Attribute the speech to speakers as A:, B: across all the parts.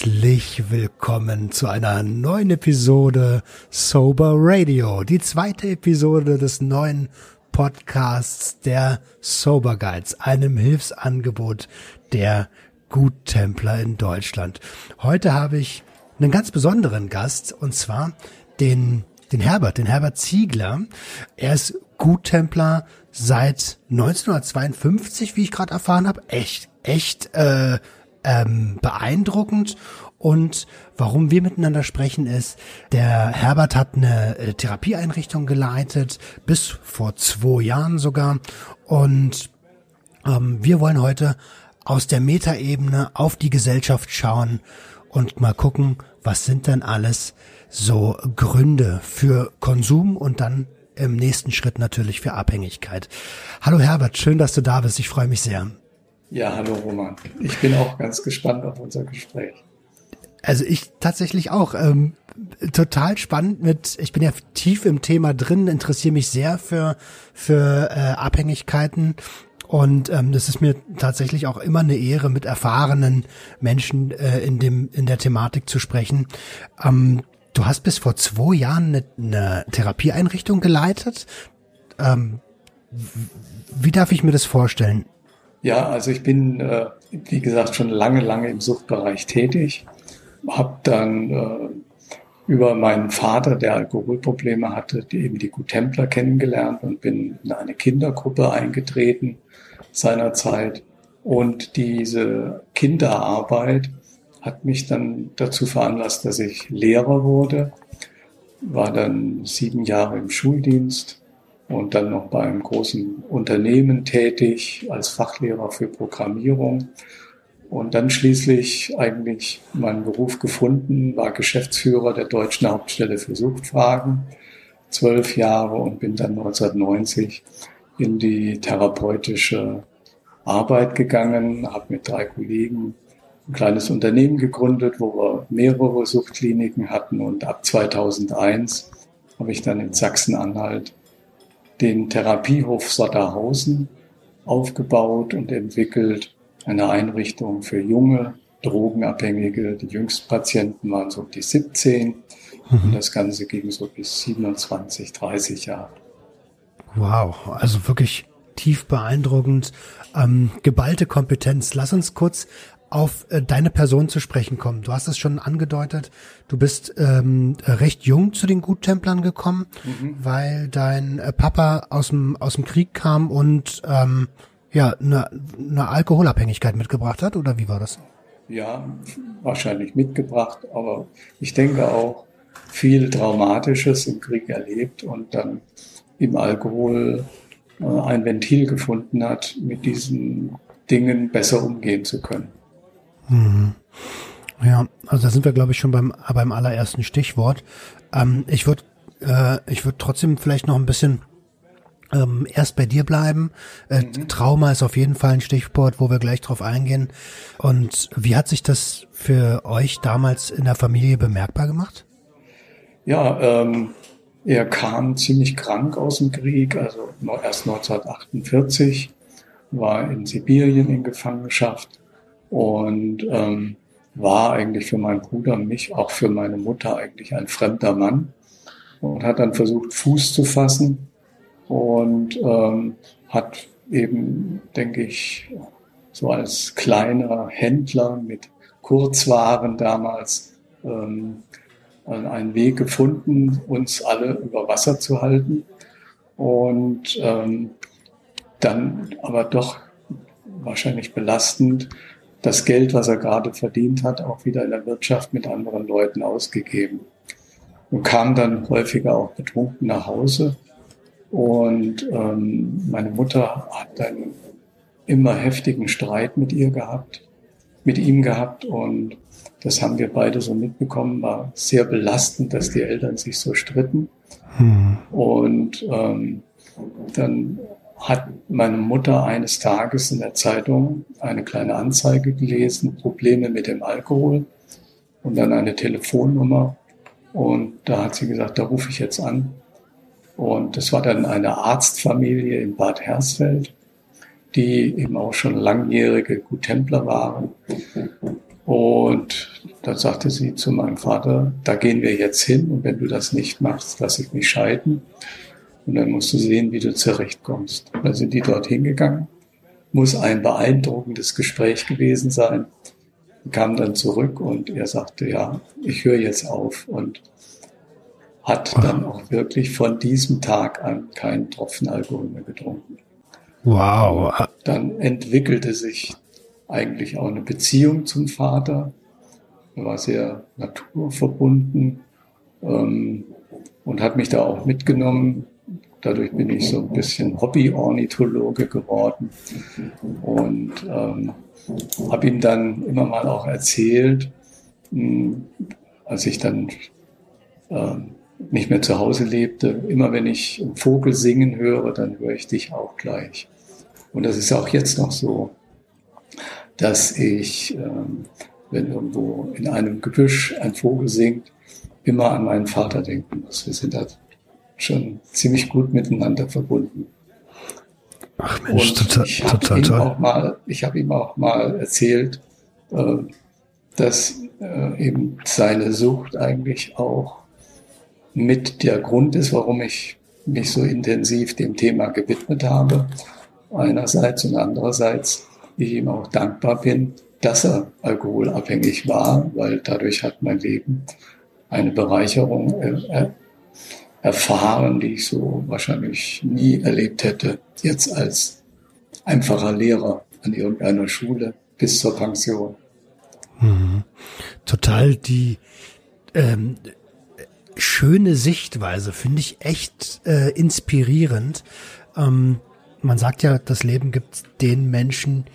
A: Herzlich willkommen zu einer neuen Episode Sober Radio, die zweite Episode des neuen Podcasts der Sober Guides, einem Hilfsangebot der Guttempler in Deutschland. Heute habe ich einen ganz besonderen Gast und zwar den den Herbert, den Herbert Ziegler. Er ist Guttempler seit 1952, wie ich gerade erfahren habe. Echt, echt äh, ähm, beeindruckend. Und warum wir miteinander sprechen ist, der Herbert hat eine äh, Therapieeinrichtung geleitet, bis vor zwei Jahren sogar. Und ähm, wir wollen heute aus der Metaebene auf die Gesellschaft schauen und mal gucken, was sind denn alles so Gründe für Konsum und dann im nächsten Schritt natürlich für Abhängigkeit. Hallo Herbert, schön, dass du da bist. Ich freue mich sehr.
B: Ja, hallo Roman. Ich bin auch ganz gespannt auf unser Gespräch.
A: Also ich tatsächlich auch. Ähm, total spannend mit, ich bin ja tief im Thema drin, interessiere mich sehr für, für äh, Abhängigkeiten. Und ähm, das ist mir tatsächlich auch immer eine Ehre, mit erfahrenen Menschen äh, in dem in der Thematik zu sprechen. Ähm, du hast bis vor zwei Jahren eine, eine Therapieeinrichtung geleitet. Ähm, wie darf ich mir das vorstellen?
B: Ja, also ich bin, äh, wie gesagt, schon lange, lange im Suchtbereich tätig. Hab dann äh, über meinen Vater, der Alkoholprobleme hatte, die eben die Guttempler kennengelernt und bin in eine Kindergruppe eingetreten seinerzeit. Und diese Kinderarbeit hat mich dann dazu veranlasst, dass ich Lehrer wurde, war dann sieben Jahre im Schuldienst und dann noch bei einem großen Unternehmen tätig als Fachlehrer für Programmierung. Und dann schließlich eigentlich meinen Beruf gefunden, war Geschäftsführer der deutschen Hauptstelle für Suchtfragen, zwölf Jahre und bin dann 1990 in die therapeutische Arbeit gegangen, habe mit drei Kollegen ein kleines Unternehmen gegründet, wo wir mehrere Suchtkliniken hatten. Und ab 2001 habe ich dann in Sachsen-Anhalt den Therapiehof Sotterhausen aufgebaut und entwickelt, eine Einrichtung für junge Drogenabhängige. Die jüngsten Patienten waren so die 17 mhm. und das Ganze ging so bis 27, 30 Jahre.
A: Wow, also wirklich tief beeindruckend. Ähm, geballte Kompetenz. Lass uns kurz auf äh, deine Person zu sprechen kommen. Du hast es schon angedeutet, du bist ähm, recht jung zu den Guttemplern gekommen, mhm. weil dein äh, Papa aus dem aus dem Krieg kam und ähm, ja eine, eine Alkoholabhängigkeit mitgebracht hat, oder wie war das?
B: Ja, wahrscheinlich mitgebracht, aber ich denke auch viel Traumatisches im Krieg erlebt und dann im Alkohol äh, ein Ventil gefunden hat, mit diesen Dingen besser umgehen zu können.
A: Mhm. Ja, also da sind wir, glaube ich, schon beim, beim allerersten Stichwort. Ähm, ich würde äh, ich würde trotzdem vielleicht noch ein bisschen ähm, erst bei dir bleiben. Äh, mhm. Trauma ist auf jeden Fall ein Stichwort, wo wir gleich drauf eingehen. Und wie hat sich das für euch damals in der Familie bemerkbar gemacht?
B: Ja, ähm, er kam ziemlich krank aus dem Krieg, also erst 1948, war in Sibirien in Gefangenschaft und ähm, war eigentlich für meinen Bruder mich, auch für meine Mutter eigentlich ein fremder Mann. Und hat dann versucht, Fuß zu fassen. Und ähm, hat eben, denke ich, so als kleiner Händler mit Kurzwaren damals ähm, einen Weg gefunden, uns alle über Wasser zu halten. Und ähm, dann aber doch wahrscheinlich belastend das Geld, was er gerade verdient hat, auch wieder in der Wirtschaft mit anderen Leuten ausgegeben. Und kam dann häufiger auch betrunken nach Hause. Und ähm, meine Mutter hat dann immer heftigen Streit mit ihr gehabt, mit ihm gehabt. Und das haben wir beide so mitbekommen. War sehr belastend, dass die Eltern sich so stritten. Hm. Und ähm, dann hat meine Mutter eines Tages in der Zeitung eine kleine Anzeige gelesen, Probleme mit dem Alkohol und dann eine Telefonnummer. Und da hat sie gesagt, da rufe ich jetzt an. Und das war dann eine Arztfamilie in Bad Hersfeld, die eben auch schon langjährige Guttempler waren. Und dann sagte sie zu meinem Vater, da gehen wir jetzt hin und wenn du das nicht machst, lass ich mich scheiden. Und dann musst du sehen, wie du zurechtkommst. Und dann sind die dort hingegangen. Muss ein beeindruckendes Gespräch gewesen sein. Kam dann zurück und er sagte, ja, ich höre jetzt auf und hat dann auch wirklich von diesem Tag an keinen Tropfen Alkohol mehr getrunken.
A: Wow.
B: Dann entwickelte sich eigentlich auch eine Beziehung zum Vater. Er war sehr naturverbunden ähm, und hat mich da auch mitgenommen. Dadurch bin ich so ein bisschen Hobby-Ornithologe geworden und ähm, habe ihm dann immer mal auch erzählt, mh, hm, als ich dann ähm, nicht mehr zu Hause lebte, immer wenn ich einen Vogel singen höre, dann höre ich dich auch gleich. Und das ist auch jetzt noch so, dass ich, ähm, wenn irgendwo in einem Gebüsch ein Vogel singt, immer an meinen Vater denken muss. Wir sind da schon ziemlich gut miteinander verbunden.
A: Ach Mensch,
B: Und
A: total,
B: ich habe
A: total
B: ihm
A: toll.
B: auch mal, ich habe ihm auch mal erzählt, äh, dass äh, eben seine Sucht eigentlich auch mit der Grund ist, warum ich mich so intensiv dem Thema gewidmet habe. Einerseits und andererseits ich ihm auch dankbar bin, dass er alkoholabhängig war, weil dadurch hat mein Leben eine Bereicherung äh, erfahren, die ich so wahrscheinlich nie erlebt hätte, jetzt als einfacher Lehrer an irgendeiner Schule bis zur Pension.
A: Mhm. Total die ähm, schöne Sichtweise, finde ich echt äh, inspirierend. Ähm, man sagt ja, das Leben gibt den Menschen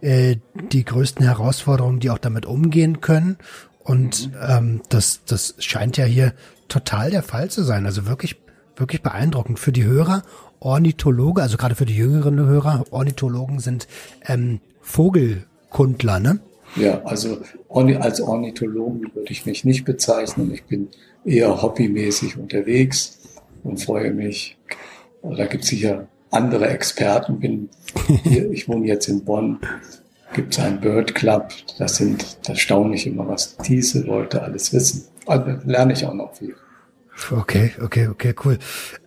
A: äh, die größten Herausforderungen, die auch damit umgehen können. Und ähm, das, das scheint ja hier total der Fall zu sein. Also wirklich, wirklich beeindruckend für die Hörer. Ornithologe, also gerade für die jüngeren Hörer, Ornithologen sind ähm, Vogelkundler, ne?
B: Ja, also als Ornithologen würde ich mich nicht bezeichnen. Ich bin eher hobbymäßig unterwegs und freue mich. Da gibt es sicher andere Experten. Bin hier, ich wohne jetzt in Bonn. Gibt es einen Bird Club. Das sind, das staune ich immer, was diese Leute alles wissen. Also lerne ich auch noch viel.
A: Okay, okay, okay, cool.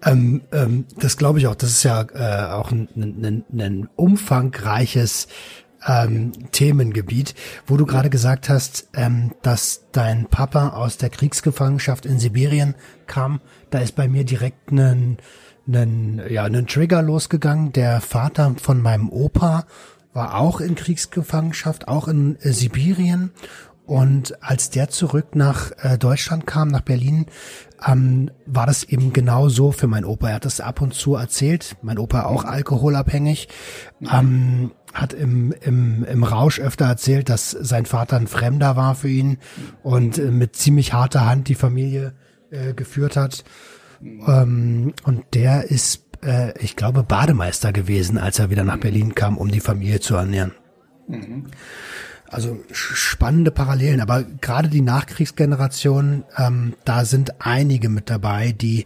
A: Ähm, ähm, das glaube ich auch. Das ist ja äh, auch ein, ein, ein umfangreiches ähm, Themengebiet, wo du gerade gesagt hast, ähm, dass dein Papa aus der Kriegsgefangenschaft in Sibirien kam. Da ist bei mir direkt ein, ein, ja, ein Trigger losgegangen. Der Vater von meinem Opa war auch in Kriegsgefangenschaft, auch in äh, Sibirien. Und als der zurück nach äh, Deutschland kam, nach Berlin, ähm, war das eben genau so für meinen Opa. Er hat das ab und zu erzählt. Mein Opa auch alkoholabhängig. Ähm, hat im, im, im Rausch öfter erzählt, dass sein Vater ein Fremder war für ihn und äh, mit ziemlich harter Hand die Familie äh, geführt hat. Ähm, und der ist, äh, ich glaube, Bademeister gewesen, als er wieder nach Berlin kam, um die Familie zu ernähren. Also spannende Parallelen, aber gerade die Nachkriegsgeneration, ähm, da sind einige mit dabei, die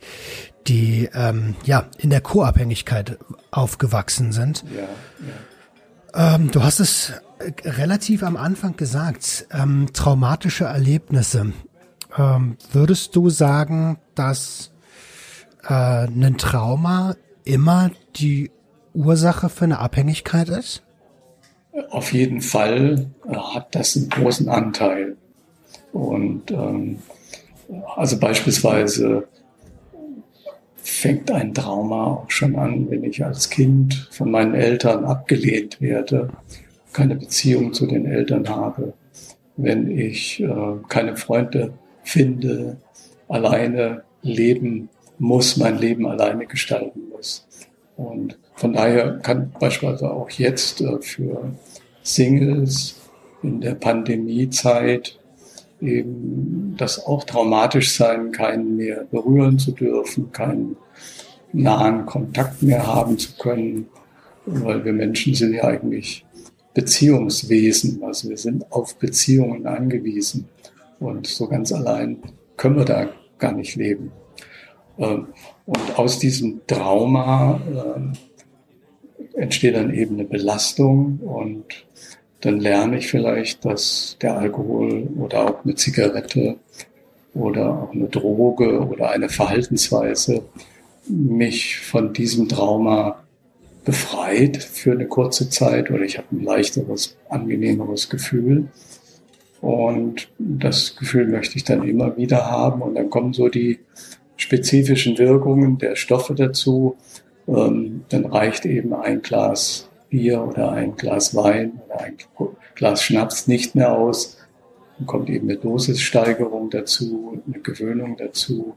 A: die ähm, ja in der Co-Abhängigkeit aufgewachsen sind.
B: Ja, ja.
A: Ähm, du hast es äh, relativ am Anfang gesagt, ähm, traumatische Erlebnisse. Ähm, würdest du sagen, dass äh, ein Trauma immer die Ursache für eine Abhängigkeit ist?
B: Auf jeden Fall äh, hat das einen großen Anteil. Und ähm, also beispielsweise fängt ein Trauma auch schon an, wenn ich als Kind von meinen Eltern abgelehnt werde, keine Beziehung zu den Eltern habe, wenn ich äh, keine Freunde finde, alleine leben muss, mein Leben alleine gestalten muss. Und von daher kann beispielsweise auch jetzt äh, für Singles in der Pandemiezeit eben das auch traumatisch sein, keinen mehr berühren zu dürfen, keinen nahen Kontakt mehr haben zu können, weil wir Menschen sind ja eigentlich Beziehungswesen, also wir sind auf Beziehungen angewiesen und so ganz allein können wir da gar nicht leben. Ähm, Und aus diesem Trauma ähm, entsteht dann eben eine Belastung und dann lerne ich vielleicht, dass der Alkohol oder auch eine Zigarette oder auch eine Droge oder eine Verhaltensweise mich von diesem Trauma befreit für eine kurze Zeit oder ich habe ein leichteres, angenehmeres Gefühl. Und das Gefühl möchte ich dann immer wieder haben. Und dann kommen so die spezifischen Wirkungen der Stoffe dazu. Ähm, dann reicht eben ein Glas Bier oder ein Glas Wein oder ein Glas Schnaps nicht mehr aus. Dann kommt eben eine Dosissteigerung dazu, eine Gewöhnung dazu.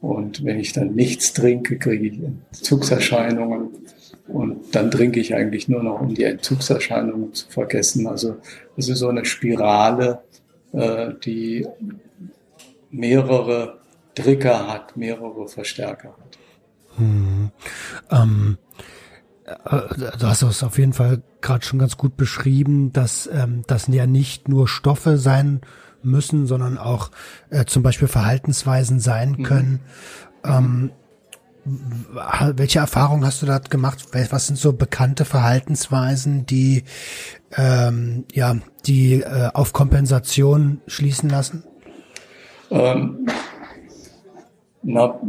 B: Und wenn ich dann nichts trinke, kriege ich Entzugserscheinungen. Und dann trinke ich eigentlich nur noch, um die Entzugserscheinungen zu vergessen. Also es ist so eine Spirale, äh, die mehrere Trigger hat, mehrere Verstärker hat. Hm.
A: Ähm, äh, du hast es auf jeden Fall gerade schon ganz gut beschrieben, dass ähm, das ja nicht nur Stoffe sein müssen, sondern auch äh, zum Beispiel Verhaltensweisen sein mhm. können. Mhm. Ähm, welche Erfahrungen hast du da gemacht? Was sind so bekannte Verhaltensweisen, die ähm, ja die äh, auf Kompensation schließen lassen? Ähm,
B: na,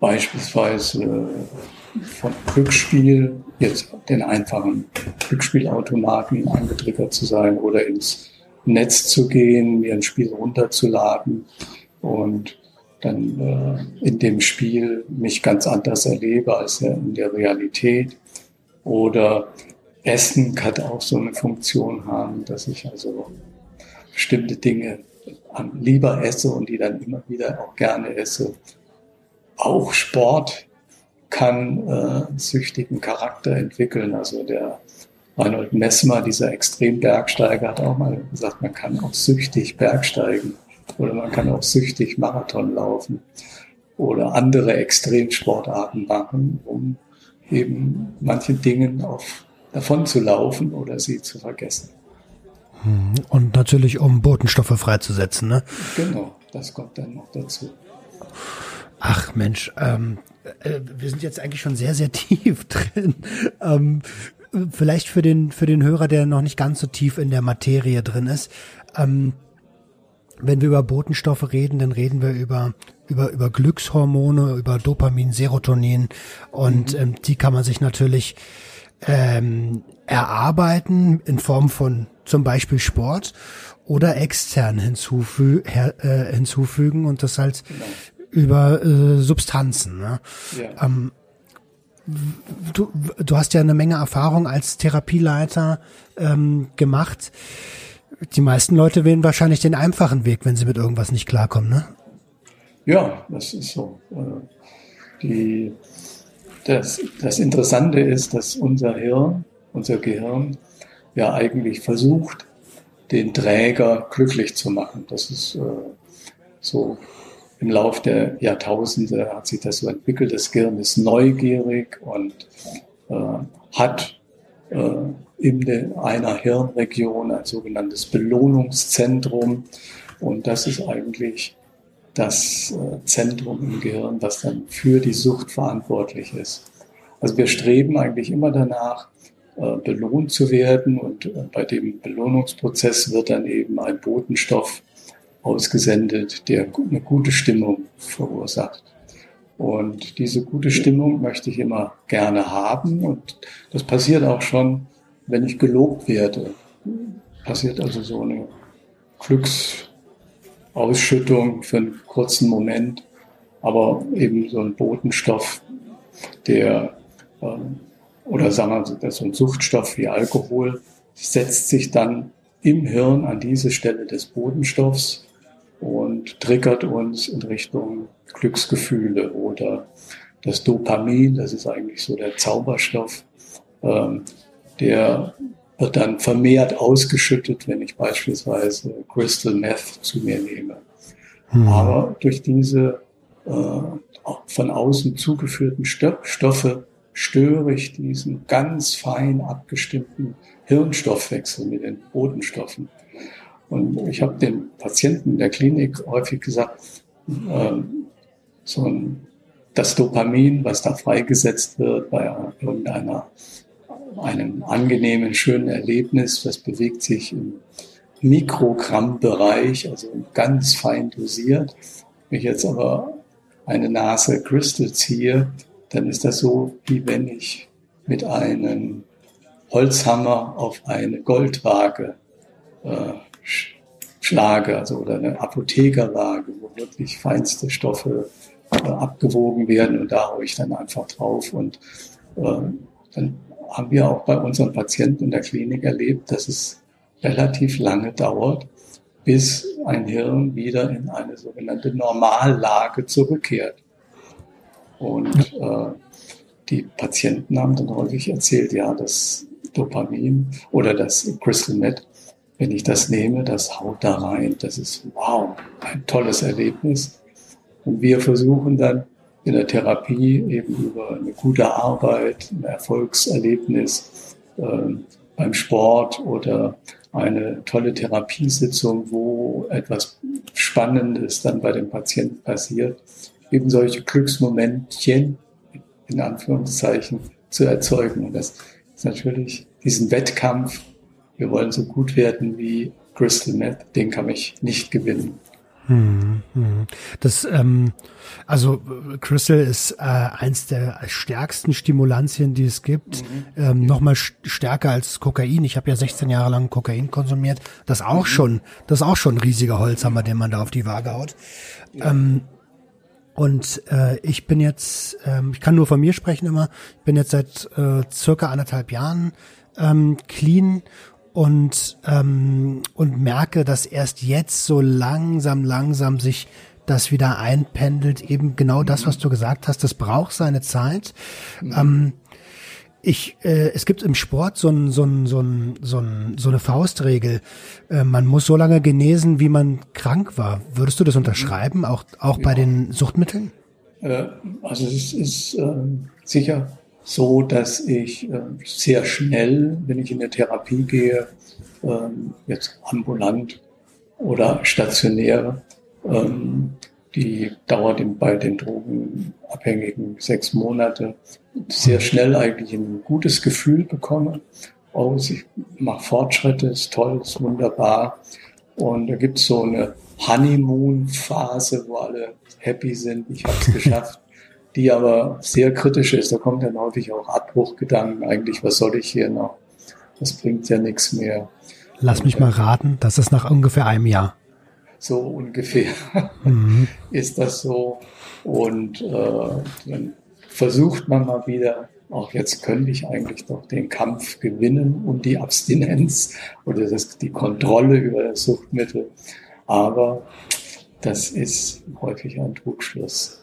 B: beispielsweise äh, von Glücksspiel, jetzt den einfachen Glücksspielautomaten angetriggert zu sein oder ins Netz zu gehen, mir ein Spiel runterzuladen und dann äh, in dem Spiel mich ganz anders erlebe als in der Realität. Oder Essen kann auch so eine Funktion haben, dass ich also bestimmte Dinge lieber esse und die dann immer wieder auch gerne esse. Auch Sport kann äh, süchtigen Charakter entwickeln. Also der Reinhold Messmer, dieser Extrembergsteiger, hat auch mal gesagt, man kann auch süchtig Bergsteigen oder man kann auch süchtig Marathon laufen oder andere Extremsportarten machen, um eben manche Dingen auf, davon zu laufen oder sie zu vergessen.
A: Hm, und natürlich, um Botenstoffe freizusetzen, ne?
B: Genau, das kommt dann noch dazu.
A: Ach Mensch, ähm, äh, wir sind jetzt eigentlich schon sehr, sehr tief drin. Ähm, vielleicht für den, für den Hörer, der noch nicht ganz so tief in der Materie drin ist. Ähm, wenn wir über Botenstoffe reden, dann reden wir über über über Glückshormone, über Dopamin, Serotonin und mhm. ähm, die kann man sich natürlich ähm, erarbeiten in Form von zum Beispiel Sport oder extern hinzufü her, äh, hinzufügen und das halt genau. Über äh, Substanzen. Ne? Ja. Ähm, du, du hast ja eine Menge Erfahrung als Therapieleiter ähm, gemacht. Die meisten Leute wählen wahrscheinlich den einfachen Weg, wenn sie mit irgendwas nicht klarkommen, ne?
B: Ja, das ist so. Äh, die, das, das Interessante ist, dass unser Hirn, unser Gehirn, ja eigentlich versucht, den Träger glücklich zu machen. Das ist äh, so im Lauf der Jahrtausende hat sich das so entwickelt. Das Gehirn ist neugierig und äh, hat äh, in einer Hirnregion ein sogenanntes Belohnungszentrum. Und das ist eigentlich das äh, Zentrum im Gehirn, was dann für die Sucht verantwortlich ist. Also wir streben eigentlich immer danach, äh, belohnt zu werden und bei dem Belohnungsprozess wird dann eben ein Botenstoff ausgesendet, der eine gute Stimmung verursacht. Und diese gute Stimmung möchte ich immer gerne haben. Und das passiert auch schon wenn ich gelobt werde, passiert also so eine Glücksausschüttung für einen kurzen Moment, aber eben so ein Botenstoff, der, ähm, oder sagen wir so ein Suchtstoff wie Alkohol, setzt sich dann im Hirn an diese Stelle des Bodenstoffs und triggert uns in Richtung Glücksgefühle oder das Dopamin, das ist eigentlich so der Zauberstoff, ähm, der wird dann vermehrt ausgeschüttet, wenn ich beispielsweise Crystal Meth zu mir nehme. Hm. Aber durch diese äh, von außen zugeführten Stoffe störe ich diesen ganz fein abgestimmten Hirnstoffwechsel mit den Botenstoffen. Und ich habe den Patienten in der Klinik häufig gesagt, äh, so ein, das Dopamin, was da freigesetzt wird bei irgendeiner einem angenehmen, schönen Erlebnis. Das bewegt sich im Mikrogrammbereich, also ganz fein dosiert. Wenn ich jetzt aber eine Nase Crystal ziehe, dann ist das so, wie wenn ich mit einem Holzhammer auf eine Goldwaage äh, schlage, also oder eine Apothekerwaage, wo wirklich feinste Stoffe äh, abgewogen werden. Und da haue ich dann einfach drauf. Und äh, dann haben wir auch bei unseren Patienten in der Klinik erlebt, dass es relativ lange dauert, bis ein Hirn wieder in eine sogenannte Normallage zurückkehrt. Und äh, die Patienten haben dann häufig erzählt, ja, das Dopamin oder das Crystal Met, wenn ich das nehme, das haut da rein. Das ist wow, ein tolles Erlebnis. Und wir versuchen dann in der Therapie eben über eine gute Arbeit, ein Erfolgserlebnis äh, beim Sport oder eine tolle Therapiesitzung, wo etwas Spannendes dann bei dem Patienten passiert, eben solche Glücksmomentchen in Anführungszeichen zu erzeugen. Und das ist natürlich diesen Wettkampf, wir wollen so gut werden wie Crystal Meth, den kann ich nicht gewinnen.
A: Hm, hm. Das, ähm, also Crystal ist äh, eins der stärksten Stimulantien, die es gibt. Mhm. Ähm, Nochmal stärker als Kokain. Ich habe ja 16 Jahre lang Kokain konsumiert. Das auch mhm. schon, das ist auch schon ein riesiger Holzhammer, den man da auf die Waage haut. Ja. Ähm, und äh, ich bin jetzt, ähm, ich kann nur von mir sprechen immer, ich bin jetzt seit äh, circa anderthalb Jahren ähm, clean und, ähm, und merke, dass erst jetzt so langsam, langsam sich das wieder einpendelt. Eben genau das, was du gesagt hast, das braucht seine Zeit. Mhm. Ähm, ich, äh, es gibt im Sport so, ein, so, ein, so, ein, so, ein, so eine Faustregel. Äh, man muss so lange genesen, wie man krank war. Würdest du das unterschreiben, auch, auch ja. bei den Suchtmitteln?
B: Äh, also es ist äh, sicher so, dass ich äh, sehr schnell, wenn ich in eine Therapie gehe, ähm, jetzt ambulant oder stationär, ähm, die dauert bei den Drogenabhängigen sechs Monate, sehr schnell eigentlich ein gutes Gefühl bekomme. Oh, ich mache Fortschritte, ist toll, ist wunderbar. Und da gibt es so eine Honeymoon-Phase, wo alle happy sind, ich habe es geschafft die aber sehr kritisch ist. Da kommt dann häufig auch Abbruchgedanken. Eigentlich, was soll ich hier noch? Das bringt ja nichts mehr.
A: Lass mich mal raten, das ist nach ungefähr einem Jahr.
B: So ungefähr mhm. ist das so. Und äh, dann versucht man mal wieder, auch jetzt könnte ich eigentlich doch den Kampf gewinnen und die Abstinenz oder das, die Kontrolle über das Suchtmittel. Aber das ist häufig ein Trugschluss.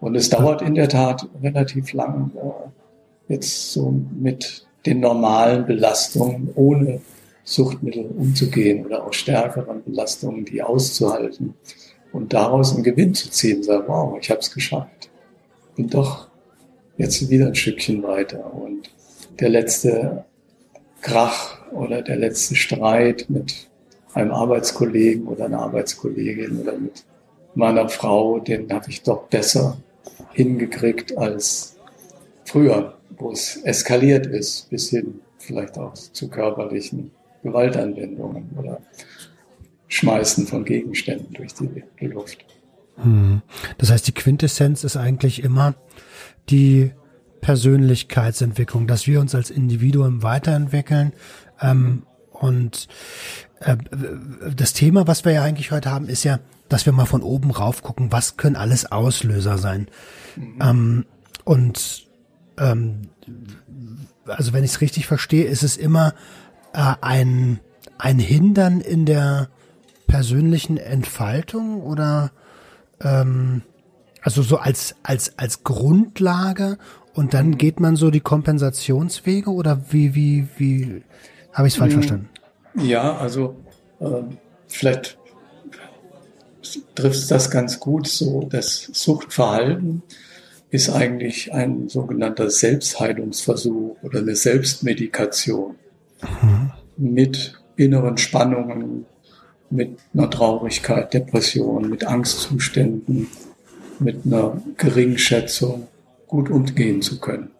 B: Und es dauert in der Tat relativ lang, äh, jetzt so mit den normalen Belastungen ohne Suchtmittel umzugehen oder auch stärkeren Belastungen, die auszuhalten und daraus einen Gewinn zu ziehen. Sagen, wow, ich habe es geschafft. Bin doch jetzt wieder ein Stückchen weiter. Und der letzte Krach oder der letzte Streit mit einem Arbeitskollegen oder einer Arbeitskollegin oder mit meiner Frau, den habe ich doch besser hingekriegt als früher, wo es eskaliert ist, bis hin vielleicht auch zu körperlichen Gewaltanwendungen oder Schmeißen von Gegenständen durch die, Luft.
A: Hm. Das heißt, die Quintessenz ist eigentlich immer die Persönlichkeitsentwicklung, dass wir uns als Individuum weiterentwickeln. Ähm, und das Thema, was wir ja eigentlich heute haben, ist ja, dass wir mal von oben rauf gucken, was können alles Auslöser sein. Mhm. Ähm, und ähm, also wenn ich es richtig verstehe, ist es immer äh, ein, ein Hindern in der persönlichen Entfaltung oder ähm, also so als, als, als Grundlage und dann geht man so die Kompensationswege oder wie, wie, wie habe ich es falsch mhm. verstanden?
B: Ja, also äh, vielleicht trifft das ganz gut so. Das Suchtverhalten ist eigentlich ein sogenannter Selbstheilungsversuch oder eine Selbstmedikation mhm. mit inneren Spannungen, mit einer Traurigkeit, Depression, mit Angstzuständen, mit einer Geringschätzung gut umgehen zu können.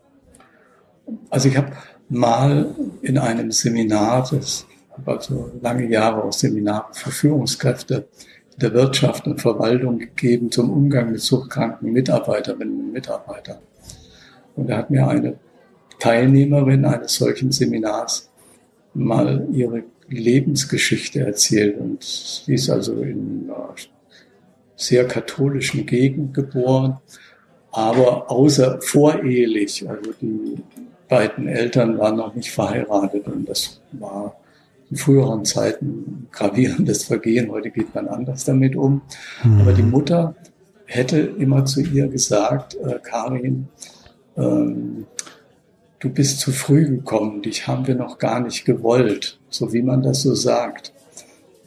B: Also ich habe mal in einem Seminar, das habe also lange Jahre auch Seminare für Führungskräfte der Wirtschaft und Verwaltung gegeben zum Umgang mit suchtkranken Mitarbeiterinnen und Mitarbeitern. Und da hat mir eine Teilnehmerin eines solchen Seminars mal ihre Lebensgeschichte erzählt. Und sie ist also in einer sehr katholischen Gegend geboren, aber außer vorehelich. Also die beiden Eltern waren noch nicht verheiratet und das war in früheren Zeiten gravierendes Vergehen. Heute geht man anders damit um. Mhm. Aber die Mutter hätte immer zu ihr gesagt, äh, Karin, ähm, du bist zu früh gekommen, dich haben wir noch gar nicht gewollt, so wie man das so sagt.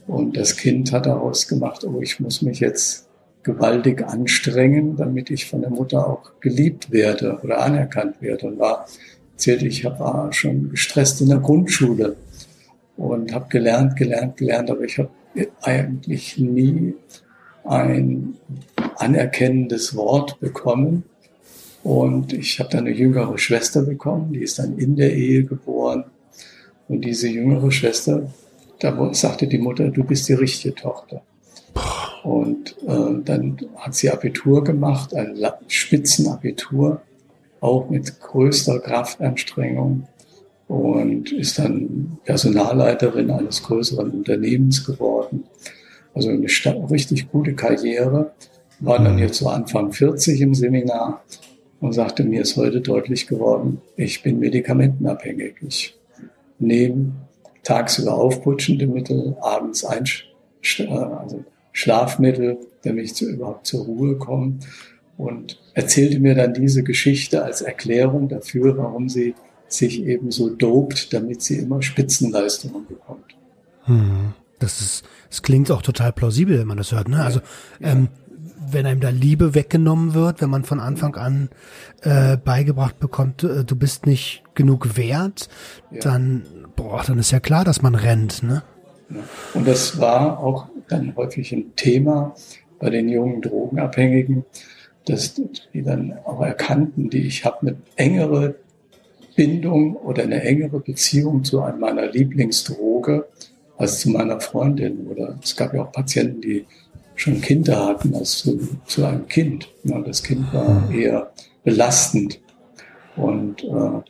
B: Und das Kind hat daraus gemacht, oh, ich muss mich jetzt gewaltig anstrengen, damit ich von der Mutter auch geliebt werde oder anerkannt werde. Und war, erzählte ich, war schon gestresst in der Grundschule und habe gelernt, gelernt, gelernt, aber ich habe eigentlich nie ein anerkennendes Wort bekommen. Und ich habe dann eine jüngere Schwester bekommen, die ist dann in der Ehe geboren. Und diese jüngere Schwester, da sagte die Mutter, du bist die richtige Tochter. Und äh, dann hat sie Abitur gemacht, ein Spitzenabitur, auch mit größter Kraftanstrengung und ist dann Personalleiterin eines größeren Unternehmens geworden. Also eine richtig gute Karriere. War dann jetzt so Anfang 40 im Seminar und sagte, mir ist heute deutlich geworden, ich bin medikamentenabhängig. Ich nehme tagsüber aufputschende Mittel, abends ein, also Schlafmittel, damit ich zu, überhaupt zur Ruhe komme. Und erzählte mir dann diese Geschichte als Erklärung dafür, warum sie sich eben so dopt, damit sie immer Spitzenleistungen bekommt.
A: Hm. Das ist, es klingt auch total plausibel, wenn man das hört. Ne? Also ähm, wenn einem da Liebe weggenommen wird, wenn man von Anfang an äh, beigebracht bekommt, äh, du bist nicht genug wert, ja. dann boah, dann ist ja klar, dass man rennt. Ne?
B: Ja. Und das war auch dann häufig ein Thema bei den jungen Drogenabhängigen, dass die dann auch erkannten, die ich habe eine engere Bindung oder eine engere Beziehung zu meiner Lieblingsdroge als zu meiner Freundin. Oder es gab ja auch Patienten, die schon Kinder hatten als zu, zu einem Kind. Ja, das Kind war eher belastend. Und äh,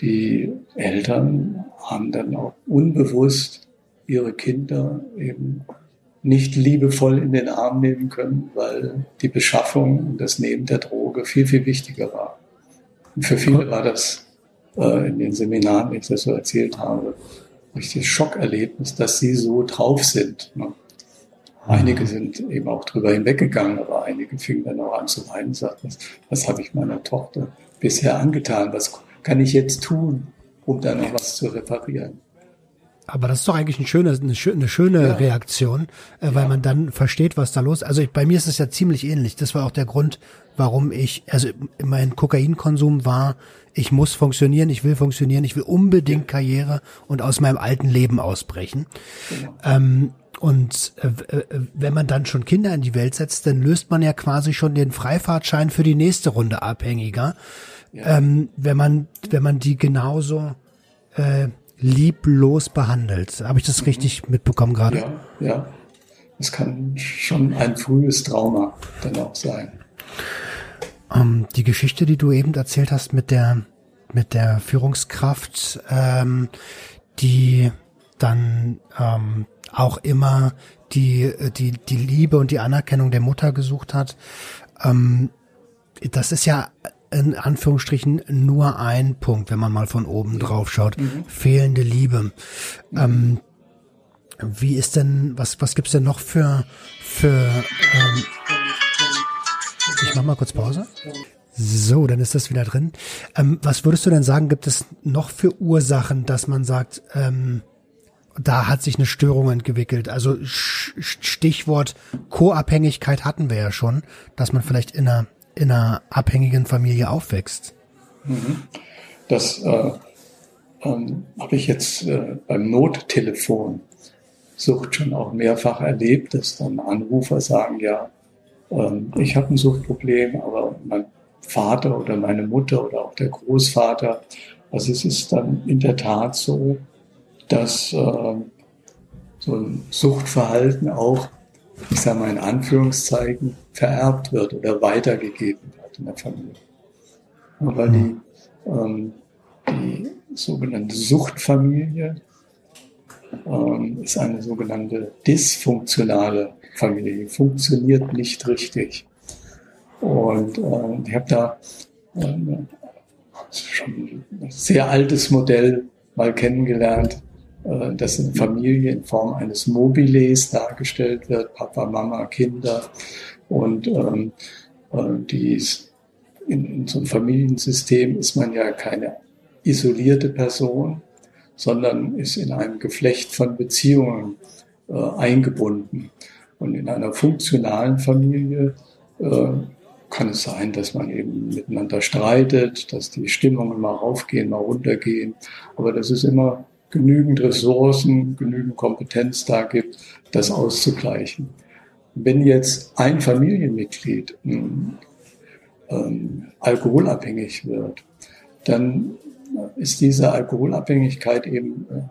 B: die Eltern haben dann auch unbewusst ihre Kinder eben nicht liebevoll in den Arm nehmen können, weil die Beschaffung und das Nehmen der Droge viel, viel wichtiger war. Und für viele war das äh, in den Seminaren, ich das so erzählt habe, richtiges Schockerlebnis, dass sie so drauf sind. Ne? Einige sind eben auch drüber hinweggegangen, aber einige fingen dann auch an zu weinen und sagten, was, was habe ich meiner Tochter bisher angetan? Was kann ich jetzt tun, um da noch was zu reparieren?
A: Aber das ist doch eigentlich eine schöne, eine, eine schöne ja. Reaktion, äh, weil ja. man dann versteht, was da los ist. Also ich, bei mir ist es ja ziemlich ähnlich. Das war auch der Grund, warum ich, also mein Kokainkonsum war, ich muss funktionieren, ich will funktionieren, ich will unbedingt Karriere und aus meinem alten Leben ausbrechen. Genau. Ähm, und äh, äh, wenn man dann schon Kinder in die Welt setzt, dann löst man ja quasi schon den Freifahrtschein für die nächste Runde abhängiger. Ja. Ähm, wenn man, wenn man die genauso äh, lieblos behandelt. Habe ich das mhm. richtig mitbekommen gerade?
B: Ja, ja. Es kann schon ein frühes Trauma dann auch sein.
A: Ähm, die Geschichte, die du eben erzählt hast mit der mit der Führungskraft, ähm, die dann ähm, auch immer die die die Liebe und die Anerkennung der Mutter gesucht hat. Ähm, das ist ja in Anführungsstrichen nur ein Punkt, wenn man mal von oben drauf schaut. Mhm. Fehlende Liebe. Mhm. Ähm, wie ist denn, was, was gibt's denn noch für, für, ähm, ich mach mal kurz Pause. So, dann ist das wieder drin. Ähm, was würdest du denn sagen, gibt es noch für Ursachen, dass man sagt, ähm, da hat sich eine Störung entwickelt? Also Stichwort Co-Abhängigkeit hatten wir ja schon, dass man vielleicht in einer in einer abhängigen Familie aufwächst.
B: Mhm. Das äh, ähm, habe ich jetzt äh, beim Nottelefon Sucht schon auch mehrfach erlebt, dass dann Anrufer sagen, ja, ähm, ich habe ein Suchtproblem, aber mein Vater oder meine Mutter oder auch der Großvater. Also es ist dann in der Tat so, dass äh, so ein Suchtverhalten auch, ich sage mal in Anführungszeichen, vererbt wird oder weitergegeben wird in der Familie. Weil die, ähm, die sogenannte Suchtfamilie ähm, ist eine sogenannte dysfunktionale Familie, funktioniert nicht richtig. Und äh, ich habe da äh, schon ein sehr altes Modell mal kennengelernt, äh, dass eine Familie in Form eines Mobiles dargestellt wird, Papa, Mama, Kinder. Und ähm, äh, die in, in so einem Familiensystem ist man ja keine isolierte Person, sondern ist in einem Geflecht von Beziehungen äh, eingebunden. Und in einer funktionalen Familie äh, kann es sein, dass man eben miteinander streitet, dass die Stimmungen mal raufgehen, mal runtergehen. Aber dass es immer genügend Ressourcen, genügend Kompetenz da gibt, das auszugleichen. Wenn jetzt ein Familienmitglied ähm, ähm, alkoholabhängig wird, dann ist diese Alkoholabhängigkeit eben, äh,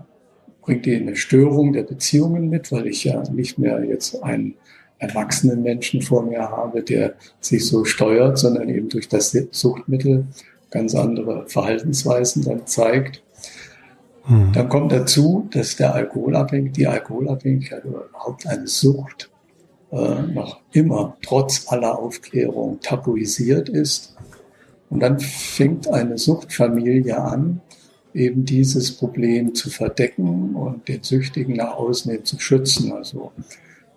B: bringt die eine Störung der Beziehungen mit, weil ich ja nicht mehr jetzt einen erwachsenen Menschen vor mir habe, der sich so steuert, sondern eben durch das Suchtmittel ganz andere Verhaltensweisen dann zeigt. Mhm. Dann kommt dazu, dass der Alkoholabhängig, die Alkoholabhängigkeit oder überhaupt eine Sucht äh, noch immer trotz aller Aufklärung tabuisiert ist. Und dann fängt eine Suchtfamilie an, eben dieses Problem zu verdecken und den Süchtigen nach außen hin zu schützen. Also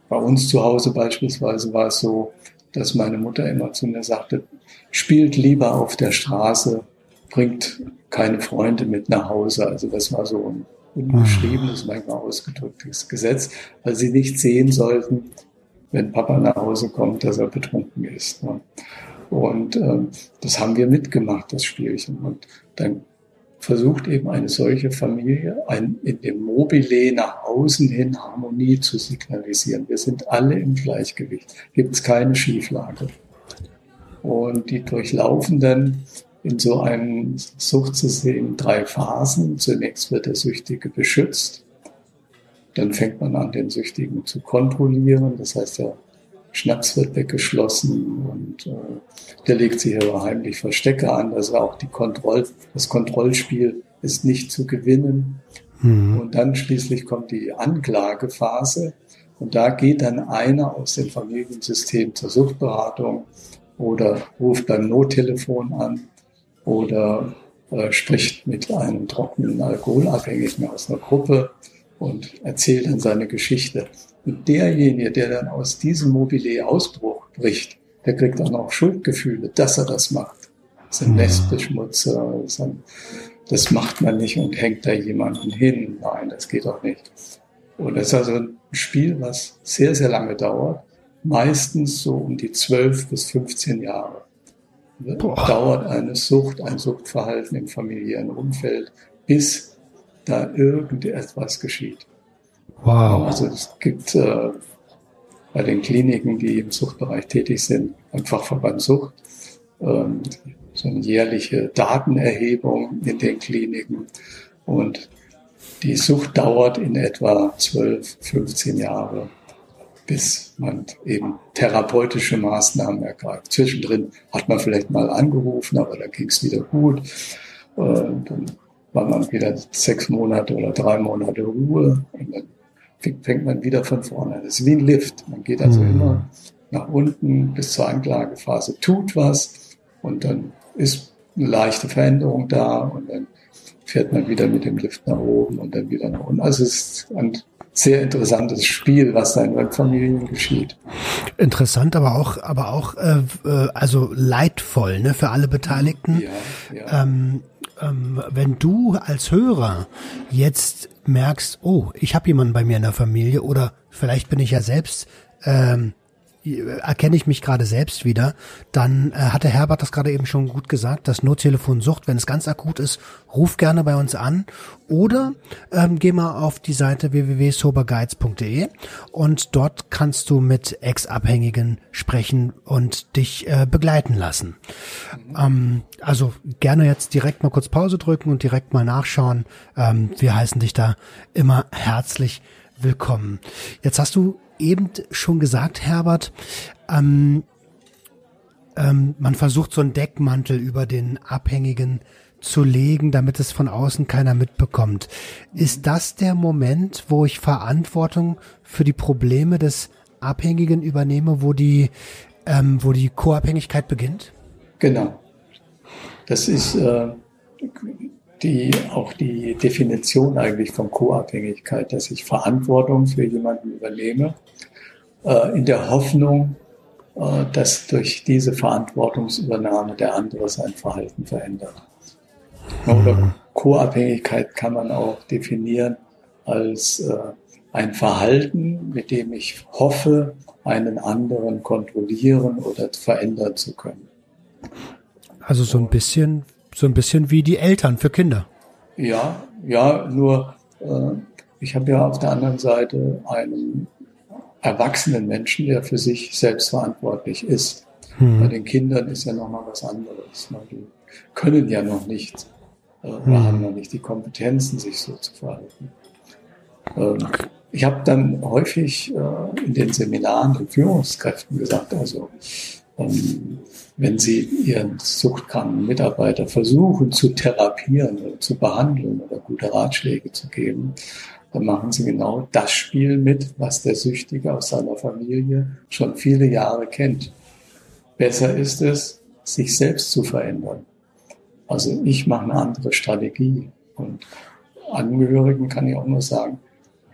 B: bei uns zu Hause beispielsweise war es so, dass meine Mutter immer zu mir sagte, spielt lieber auf der Straße, bringt keine Freunde mit nach Hause. Also das war so ein unbeschriebenes, manchmal ausgedrücktes Gesetz, weil sie nicht sehen sollten, wenn Papa nach Hause kommt, dass er betrunken ist. Ne? Und äh, das haben wir mitgemacht, das Spielchen. Und dann versucht eben eine solche Familie ein, in dem Mobile nach außen hin Harmonie zu signalisieren. Wir sind alle im Gleichgewicht. Gibt es keine Schieflage. Und die durchlaufen dann in so einem Suchtsystem drei Phasen. Zunächst wird der Süchtige beschützt. Dann fängt man an, den Süchtigen zu kontrollieren. Das heißt, er Schnaps wird weggeschlossen und äh, der legt sich aber heimlich Verstecke an. Also auch die Kontroll, das Kontrollspiel ist nicht zu gewinnen. Mhm. Und dann schließlich kommt die Anklagephase. Und da geht dann einer aus dem Familiensystem zur Suchtberatung oder ruft beim Nottelefon an oder äh, spricht mit einem trockenen Alkoholabhängigen aus einer Gruppe und erzählt dann seine Geschichte. Und derjenige, der dann aus diesem Mobile Ausbruch bricht, der kriegt auch noch Schuldgefühle, dass er das macht. Das ist ein Nestbeschmutzer, das, ein, das macht man nicht und hängt da jemanden hin. Nein, das geht auch nicht. Und das ist also ein Spiel, was sehr, sehr lange dauert. Meistens so um die 12 bis 15 Jahre. Boah. Dauert eine Sucht, ein Suchtverhalten im familiären Umfeld, bis da irgendetwas geschieht. Wow. Also es gibt äh, bei den Kliniken, die im Suchtbereich tätig sind, beim Fachverband Sucht, ähm, so eine jährliche Datenerhebung in den Kliniken. Und die Sucht dauert in etwa 12, 15 Jahre, bis man eben therapeutische Maßnahmen ergreift. Zwischendrin hat man vielleicht mal angerufen, aber da ging es wieder gut. Und dann war man wieder sechs Monate oder drei Monate Ruhe und dann fängt man wieder von vorne an. Das ist wie ein Lift. Man geht also mhm. immer nach unten bis zur Anklagephase, tut was und dann ist eine leichte Veränderung da und dann fährt man wieder mit dem Lift nach oben und dann wieder nach unten. Also es ist ein sehr interessantes Spiel, was da in Familien geschieht.
A: Interessant, aber auch, aber auch äh, äh, also leidvoll ne, für alle Beteiligten. Ja, ja. Ähm, ähm, wenn du als Hörer jetzt merkst, oh, ich habe jemanden bei mir in der Familie oder vielleicht bin ich ja selbst ähm, erkenne ich mich gerade selbst wieder, dann äh, hatte Herbert das gerade eben schon gut gesagt, das Nottelefon Sucht, wenn es ganz akut ist, ruf gerne bei uns an oder ähm, geh mal auf die Seite www.soberguides.de und dort kannst du mit Ex-Abhängigen sprechen und dich äh, begleiten lassen. Ähm, also gerne jetzt direkt mal kurz Pause drücken und direkt mal nachschauen. Ähm, wir heißen dich da immer herzlich willkommen. Jetzt hast du eben schon gesagt, Herbert, ähm, ähm, man versucht so einen Deckmantel über den Abhängigen zu legen, damit es von außen keiner mitbekommt. Ist das der Moment, wo ich Verantwortung für die Probleme des Abhängigen übernehme, wo die, ähm, wo die Co-Abhängigkeit beginnt?
B: Genau. Das ist äh, die, auch die Definition eigentlich von Co-Abhängigkeit, dass ich Verantwortung für jemanden übernehme, äh, in der Hoffnung, äh, dass durch diese Verantwortungsübernahme der andere sein Verhalten verändert. Oder mhm. Co-Abhängigkeit kann man auch definieren als äh, ein Verhalten, mit dem ich hoffe, einen anderen kontrollieren oder verändern zu können.
A: Also so ein bisschen, so ein bisschen wie die Eltern für Kinder.
B: Ja, ja, nur äh, ich habe ja auf der anderen Seite einen erwachsenen Menschen, der für sich selbst verantwortlich ist. Hm. Bei den Kindern ist ja noch mal was anderes. Die können ja noch nicht, äh, hm. haben noch nicht die Kompetenzen, sich so zu verhalten. Ähm, ich habe dann häufig äh, in den Seminaren den Führungskräften gesagt, also ähm, wenn Sie Ihren suchtkranken Mitarbeiter versuchen zu therapieren oder zu behandeln oder gute Ratschläge zu geben, dann machen Sie genau das Spiel mit, was der Süchtige aus seiner Familie schon viele Jahre kennt. Besser ist es, sich selbst zu verändern. Also ich mache eine andere Strategie. Und Angehörigen kann ich auch nur sagen,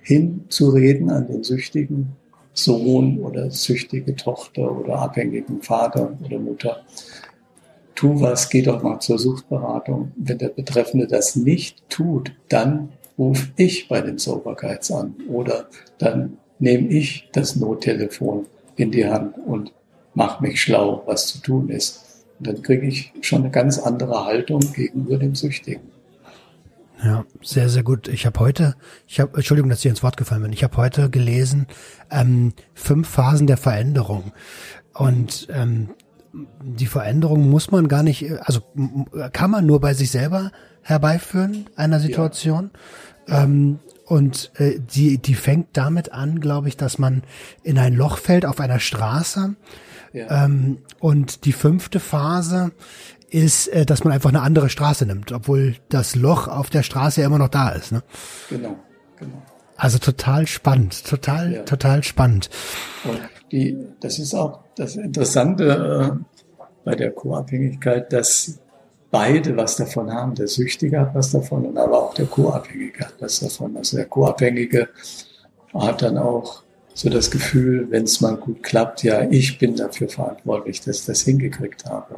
B: hinzureden an den süchtigen Sohn oder süchtige Tochter oder abhängigen Vater oder Mutter. Tu was, geh doch mal zur Suchtberatung. Wenn der Betreffende das nicht tut, dann rufe ich bei den Guides an oder dann nehme ich das Nottelefon in die Hand und mache mich schlau, was zu tun ist. Und dann kriege ich schon eine ganz andere Haltung gegenüber dem Süchtigen.
A: Ja, sehr, sehr gut. Ich habe heute, ich habe, Entschuldigung, dass ich ins Wort gefallen bin. Ich habe heute gelesen ähm, fünf Phasen der Veränderung und ähm, die Veränderung muss man gar nicht, also kann man nur bei sich selber herbeiführen einer Situation. Ja. Ähm, und äh, die, die fängt damit an, glaube ich, dass man in ein Loch fällt auf einer Straße. Ja. Ähm, und die fünfte Phase ist, äh, dass man einfach eine andere Straße nimmt, obwohl das Loch auf der Straße ja immer noch da ist. Ne?
B: Genau, genau.
A: Also total spannend, total, ja. total spannend.
B: Und die, das ist auch das Interessante äh, bei der Co-Abhängigkeit, dass beide was davon haben. Der Süchtige hat was davon und aber auch der Co-Abhängige hat was davon. Also der Co-Abhängige hat dann auch so das Gefühl, wenn es mal gut klappt, ja, ich bin dafür verantwortlich, dass ich das hingekriegt habe.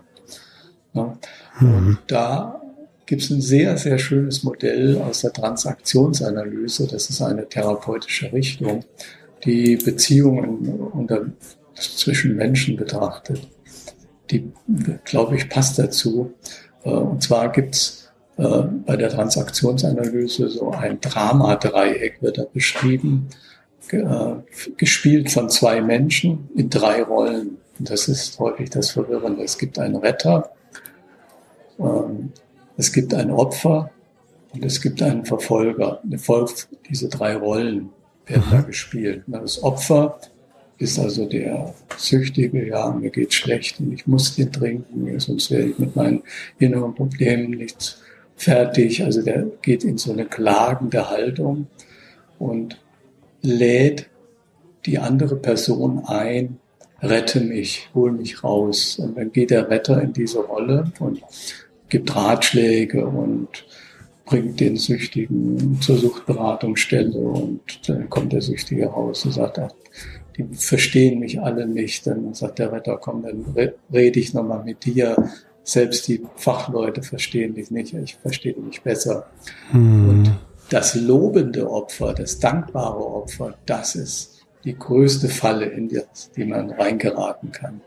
B: Mhm. Und da gibt es ein sehr, sehr schönes Modell aus der Transaktionsanalyse. Das ist eine therapeutische Richtung, die Beziehungen unter, zwischen Menschen betrachtet. Die, glaube ich, passt dazu. Äh, und zwar gibt's äh, bei der Transaktionsanalyse so ein Dramadreieck, wird da beschrieben, äh, gespielt von zwei Menschen in drei Rollen. Und das ist häufig das Verwirrende. Es gibt einen Retter, es gibt ein Opfer und es gibt einen Verfolger. Diese drei Rollen werden da gespielt. Das Opfer ist also der Süchtige, ja, mir geht schlecht und ich muss den trinken, sonst werde ich mit meinen inneren Problemen nicht fertig. Also der geht in so eine klagende Haltung und lädt die andere Person ein, rette mich, hol mich raus. Und dann geht der Retter in diese Rolle und gibt Ratschläge und bringt den Süchtigen zur Suchtberatungsstelle und dann kommt der Süchtige raus und sagt, ach, die verstehen mich alle nicht. Dann sagt der Retter, komm, dann rede ich nochmal mit dir. Selbst die Fachleute verstehen dich nicht, ich verstehe dich besser. Hm. Und das lobende Opfer, das dankbare Opfer, das ist die größte Falle, in die, die man reingeraten kann.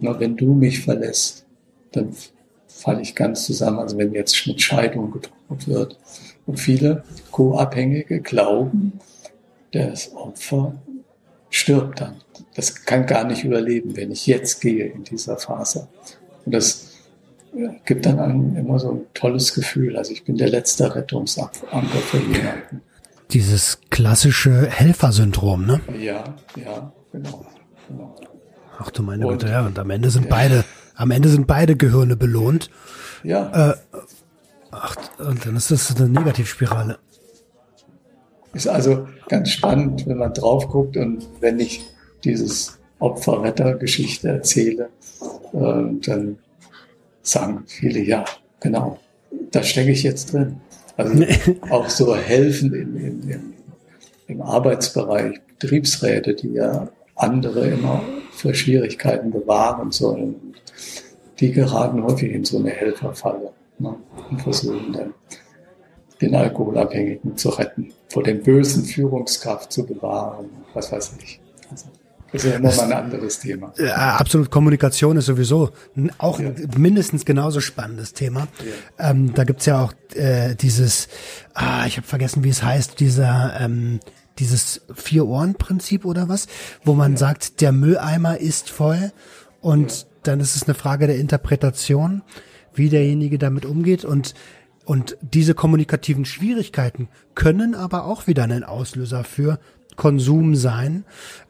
B: Nur wenn du mich verlässt, dann falle ich ganz zusammen. Also wenn jetzt mit Scheidung gedroht wird. Und viele Co-Abhängige glauben, das Opfer stirbt dann. Das kann gar nicht überleben, wenn ich jetzt gehe in dieser Phase. Und das gibt dann einem immer so ein tolles Gefühl. Also ich bin der letzte Rettungsanker für jemanden.
A: Dieses klassische Helfersyndrom, ne?
B: Ja, ja, genau.
A: genau. Ach du meine Güte, ja. Und am Ende sind ja. beide, am Ende sind beide Gehirne belohnt.
B: Ja. Äh,
A: ach, und dann ist das eine Negativspirale.
B: Ist also ganz spannend, wenn man drauf guckt und wenn ich dieses Opferretter-Geschichte erzähle, äh, dann sagen viele, ja, genau, da stecke ich jetzt drin. Also auch so helfen in, in, in, im Arbeitsbereich, Betriebsräte, die ja andere immer für Schwierigkeiten bewahren sollen. Die geraten häufig in so eine Helferfalle ne, und versuchen dann den Alkoholabhängigen zu retten, vor dem bösen Führungskraft zu bewahren, was weiß ich. Also, das ist ja immer mal ein anderes Thema.
A: Ja, absolut. Kommunikation ist sowieso auch ja. mindestens genauso spannendes Thema. Ja. Ähm, da gibt's ja auch äh, dieses, ah, ich habe vergessen, wie es heißt, dieser ähm, dieses Vier-Ohren-Prinzip oder was, wo man ja. sagt, der Mülleimer ist voll und dann ist es eine Frage der Interpretation, wie derjenige damit umgeht und und diese kommunikativen Schwierigkeiten können aber auch wieder ein Auslöser für Konsum sein.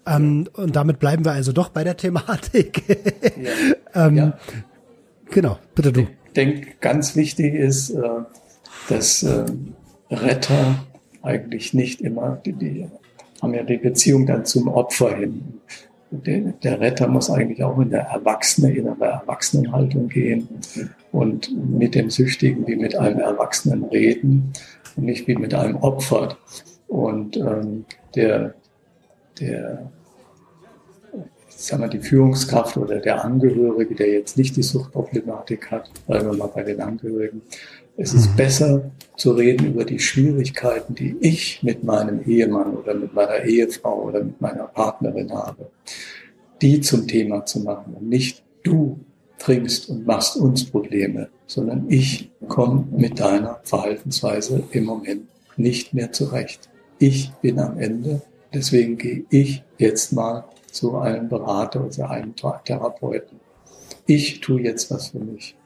A: Ähm, und damit bleiben wir also doch bei der Thematik. Ja. ähm, ja. Genau, bitte du.
B: Ich denke, ganz wichtig ist, äh, dass äh, Retter eigentlich nicht immer, die, die haben ja die Beziehung dann zum Opfer hin. Der, der Retter muss eigentlich auch in der Erwachsene, in Erwachsenenhaltung gehen und mit dem Süchtigen wie mit einem Erwachsenen reden und nicht wie mit einem Opfer. Und ähm, der, der sagen wir, die Führungskraft oder der Angehörige, der jetzt nicht die Suchtproblematik hat, bleiben wir mal bei den Angehörigen, es ist mhm. besser zu reden über die Schwierigkeiten, die ich mit meinem Ehemann oder mit meiner Ehefrau oder mit meiner Partnerin habe, die zum Thema zu machen und nicht du trinkst und machst uns Probleme, sondern ich komme mit deiner Verhaltensweise im Moment nicht mehr zurecht. Ich bin am Ende, deswegen gehe ich jetzt mal zu einem Berater oder einem Therapeuten. Ich tue jetzt was für mich.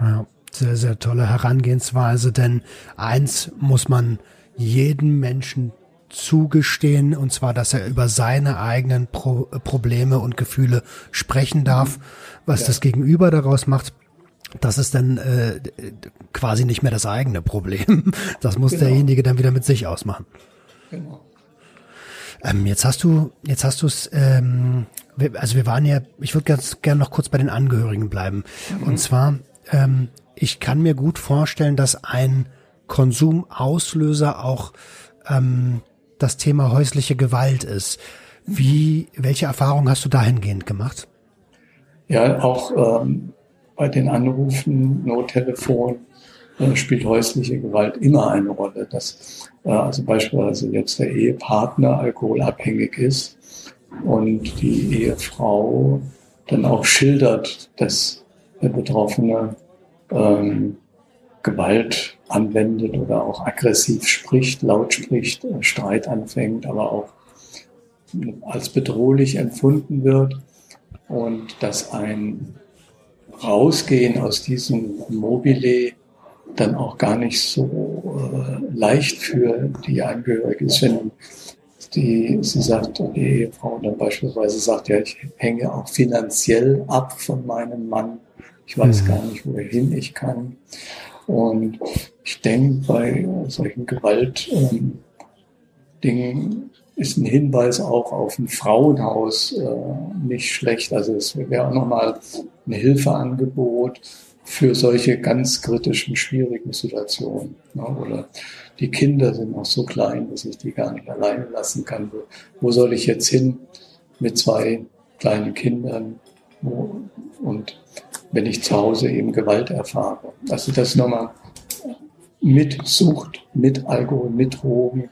A: Ja, sehr, sehr tolle Herangehensweise, denn eins muss man jedem Menschen zugestehen, und zwar, dass er über seine eigenen Pro Probleme und Gefühle sprechen darf. Was ja. das Gegenüber daraus macht, das ist dann äh, quasi nicht mehr das eigene Problem. Das muss genau. derjenige dann wieder mit sich ausmachen. Genau. Ähm, jetzt hast du, jetzt hast du es, ähm, also wir waren ja, ich würde ganz gerne noch kurz bei den Angehörigen bleiben. Mhm. Und zwar, ähm, ich kann mir gut vorstellen, dass ein Konsumauslöser auch ähm, das Thema häusliche Gewalt ist. Wie, welche Erfahrungen hast du dahingehend gemacht?
B: Ja, auch ähm, bei den Anrufen, Nottelefon, äh, spielt häusliche Gewalt immer eine Rolle. Dass äh, also beispielsweise jetzt der Ehepartner alkoholabhängig ist und die Ehefrau dann auch schildert, dass der Betroffene ähm, Gewalt anwendet oder auch aggressiv spricht, laut spricht, äh, Streit anfängt, aber auch als bedrohlich empfunden wird und dass ein Rausgehen aus diesem Mobile dann auch gar nicht so äh, leicht für die Angehörige ist, wenn die, sie sagt, die Ehefrau dann beispielsweise sagt, ja, ich hänge auch finanziell ab von meinem Mann. Ich weiß mhm. gar nicht, wohin ich kann. Und ich denke, bei solchen Gewaltdingen ähm, ist ein Hinweis auch auf ein Frauenhaus äh, nicht schlecht. Also es wäre auch nochmal ein Hilfeangebot für solche ganz kritischen, schwierigen Situationen. Ne? Oder die Kinder sind noch so klein, dass ich die gar nicht alleine lassen kann. Wo, wo soll ich jetzt hin mit zwei kleinen Kindern? Wo, und wenn ich zu Hause eben Gewalt erfahre. Also das nochmal mit Sucht, mit Alkohol, mit Drogen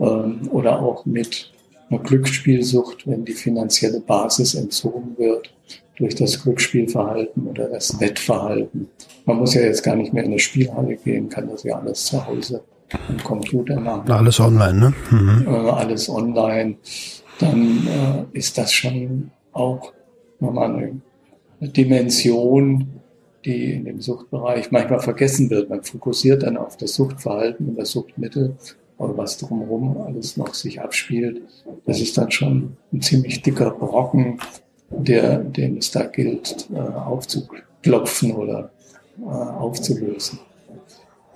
B: ähm, oder auch mit eine Glücksspielsucht, wenn die finanzielle Basis entzogen wird durch das Glücksspielverhalten oder das Wettverhalten. Man muss ja jetzt gar nicht mehr in eine Spielhalle gehen, kann das ja alles zu Hause am Computer machen.
A: Alles online, ne?
B: Mhm. Äh, alles online. Dann äh, ist das schon auch nochmal eine Dimension, die in dem Suchtbereich manchmal vergessen wird. Man fokussiert dann auf das Suchtverhalten und das Suchtmittel, aber was drumherum alles noch sich abspielt, das ist dann schon ein ziemlich dicker Brocken, der, den es da gilt äh, aufzuklopfen oder äh, aufzulösen.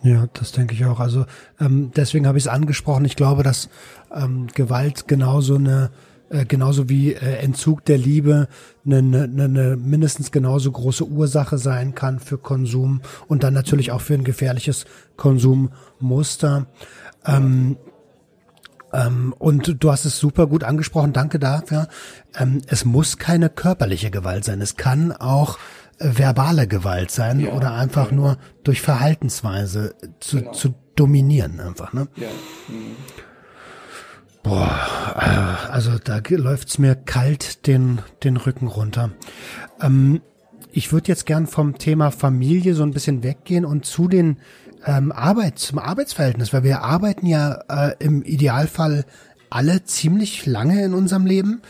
A: Ja, das denke ich auch. Also ähm, deswegen habe ich es angesprochen. Ich glaube, dass ähm, Gewalt genauso eine äh, genauso wie äh, Entzug der Liebe eine, eine, eine mindestens genauso große Ursache sein kann für Konsum und dann natürlich auch für ein gefährliches Konsummuster. Ähm, ähm, und du hast es super gut angesprochen, danke dafür. Ähm, es muss keine körperliche Gewalt sein, es kann auch äh, verbale Gewalt sein ja, oder einfach ja. nur durch Verhaltensweise zu, genau. zu dominieren einfach. Ne? Ja. Mhm. Boah, äh, also da läuft's mir kalt den, den Rücken runter. Ähm, ich würde jetzt gern vom Thema Familie so ein bisschen weggehen und zu den ähm, Arbeit, zum Arbeitsverhältnis, weil wir arbeiten ja äh, im Idealfall alle ziemlich lange in unserem Leben.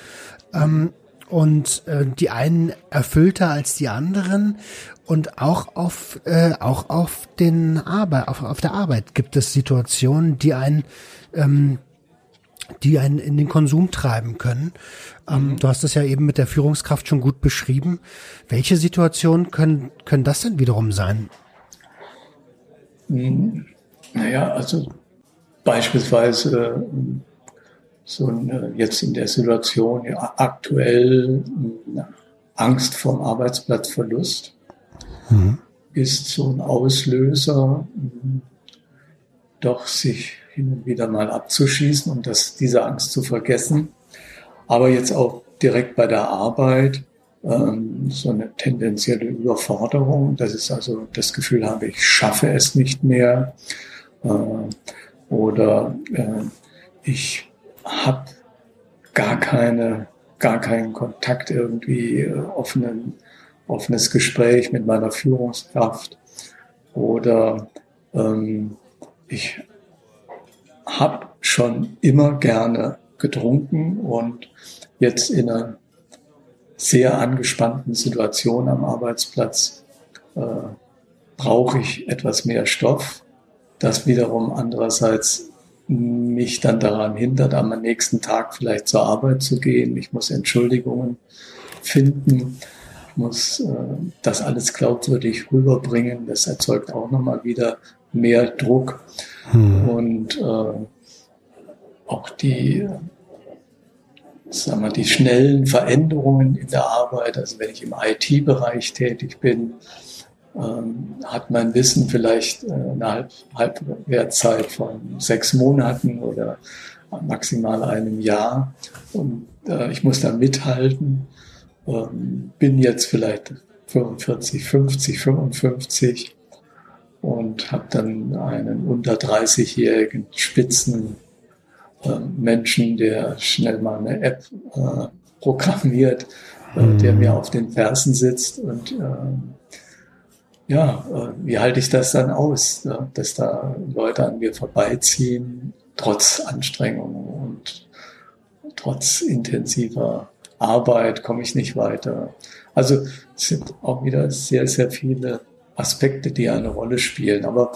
A: Ähm, und äh, die einen erfüllter als die anderen und auch auf äh, auch auf den Arbeit auf, auf der Arbeit gibt es Situationen, die einen ähm, die einen in den Konsum treiben können. Ähm, mhm. Du hast es ja eben mit der Führungskraft schon gut beschrieben. Welche Situationen können, können das denn wiederum sein?
B: Mhm. Naja, also beispielsweise so eine, jetzt in der Situation ja, aktuell Angst vorm Arbeitsplatzverlust mhm. ist so ein Auslöser, doch sich hin und wieder mal abzuschießen und das, diese Angst zu vergessen. Aber jetzt auch direkt bei der Arbeit ähm, so eine tendenzielle Überforderung. Das ist also das Gefühl habe, ich schaffe es nicht mehr. Äh, oder äh, ich habe gar keine, gar keinen Kontakt irgendwie, äh, offenen, offenes Gespräch mit meiner Führungskraft. Oder ähm, ich habe schon immer gerne getrunken und jetzt in einer sehr angespannten Situation am Arbeitsplatz äh, brauche ich etwas mehr Stoff. Das wiederum andererseits mich dann daran hindert, am nächsten Tag vielleicht zur Arbeit zu gehen. Ich muss Entschuldigungen finden. Muss äh, das alles glaubwürdig rüberbringen. Das erzeugt auch nochmal wieder mehr Druck. Hm. Und äh, auch die, sagen wir, die schnellen Veränderungen in der Arbeit, also wenn ich im IT-Bereich tätig bin, ähm, hat mein Wissen vielleicht äh, eine Halb Halbwertzeit von sechs Monaten oder maximal einem Jahr. Und äh, ich muss da mithalten. Ähm, bin jetzt vielleicht 45, 50, 55 und habe dann einen unter 30-jährigen Spitzen äh, Menschen, der schnell mal eine App äh, programmiert, äh, mhm. der mir auf den Fersen sitzt und äh, ja, wie halte ich das dann aus, dass da Leute an mir vorbeiziehen, trotz Anstrengungen und trotz intensiver Arbeit komme ich nicht weiter. Also es sind auch wieder sehr, sehr viele Aspekte, die eine Rolle spielen. Aber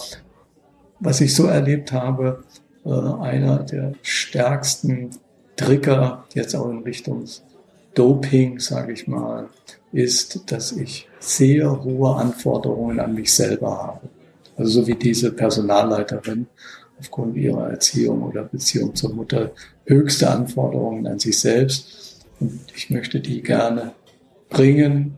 B: was ich so erlebt habe, äh, einer der stärksten Trigger jetzt auch in Richtung Doping, sage ich mal, ist, dass ich sehr hohe Anforderungen an mich selber habe. Also so wie diese Personalleiterin aufgrund ihrer Erziehung oder Beziehung zur Mutter höchste Anforderungen an sich selbst. Und ich möchte die gerne bringen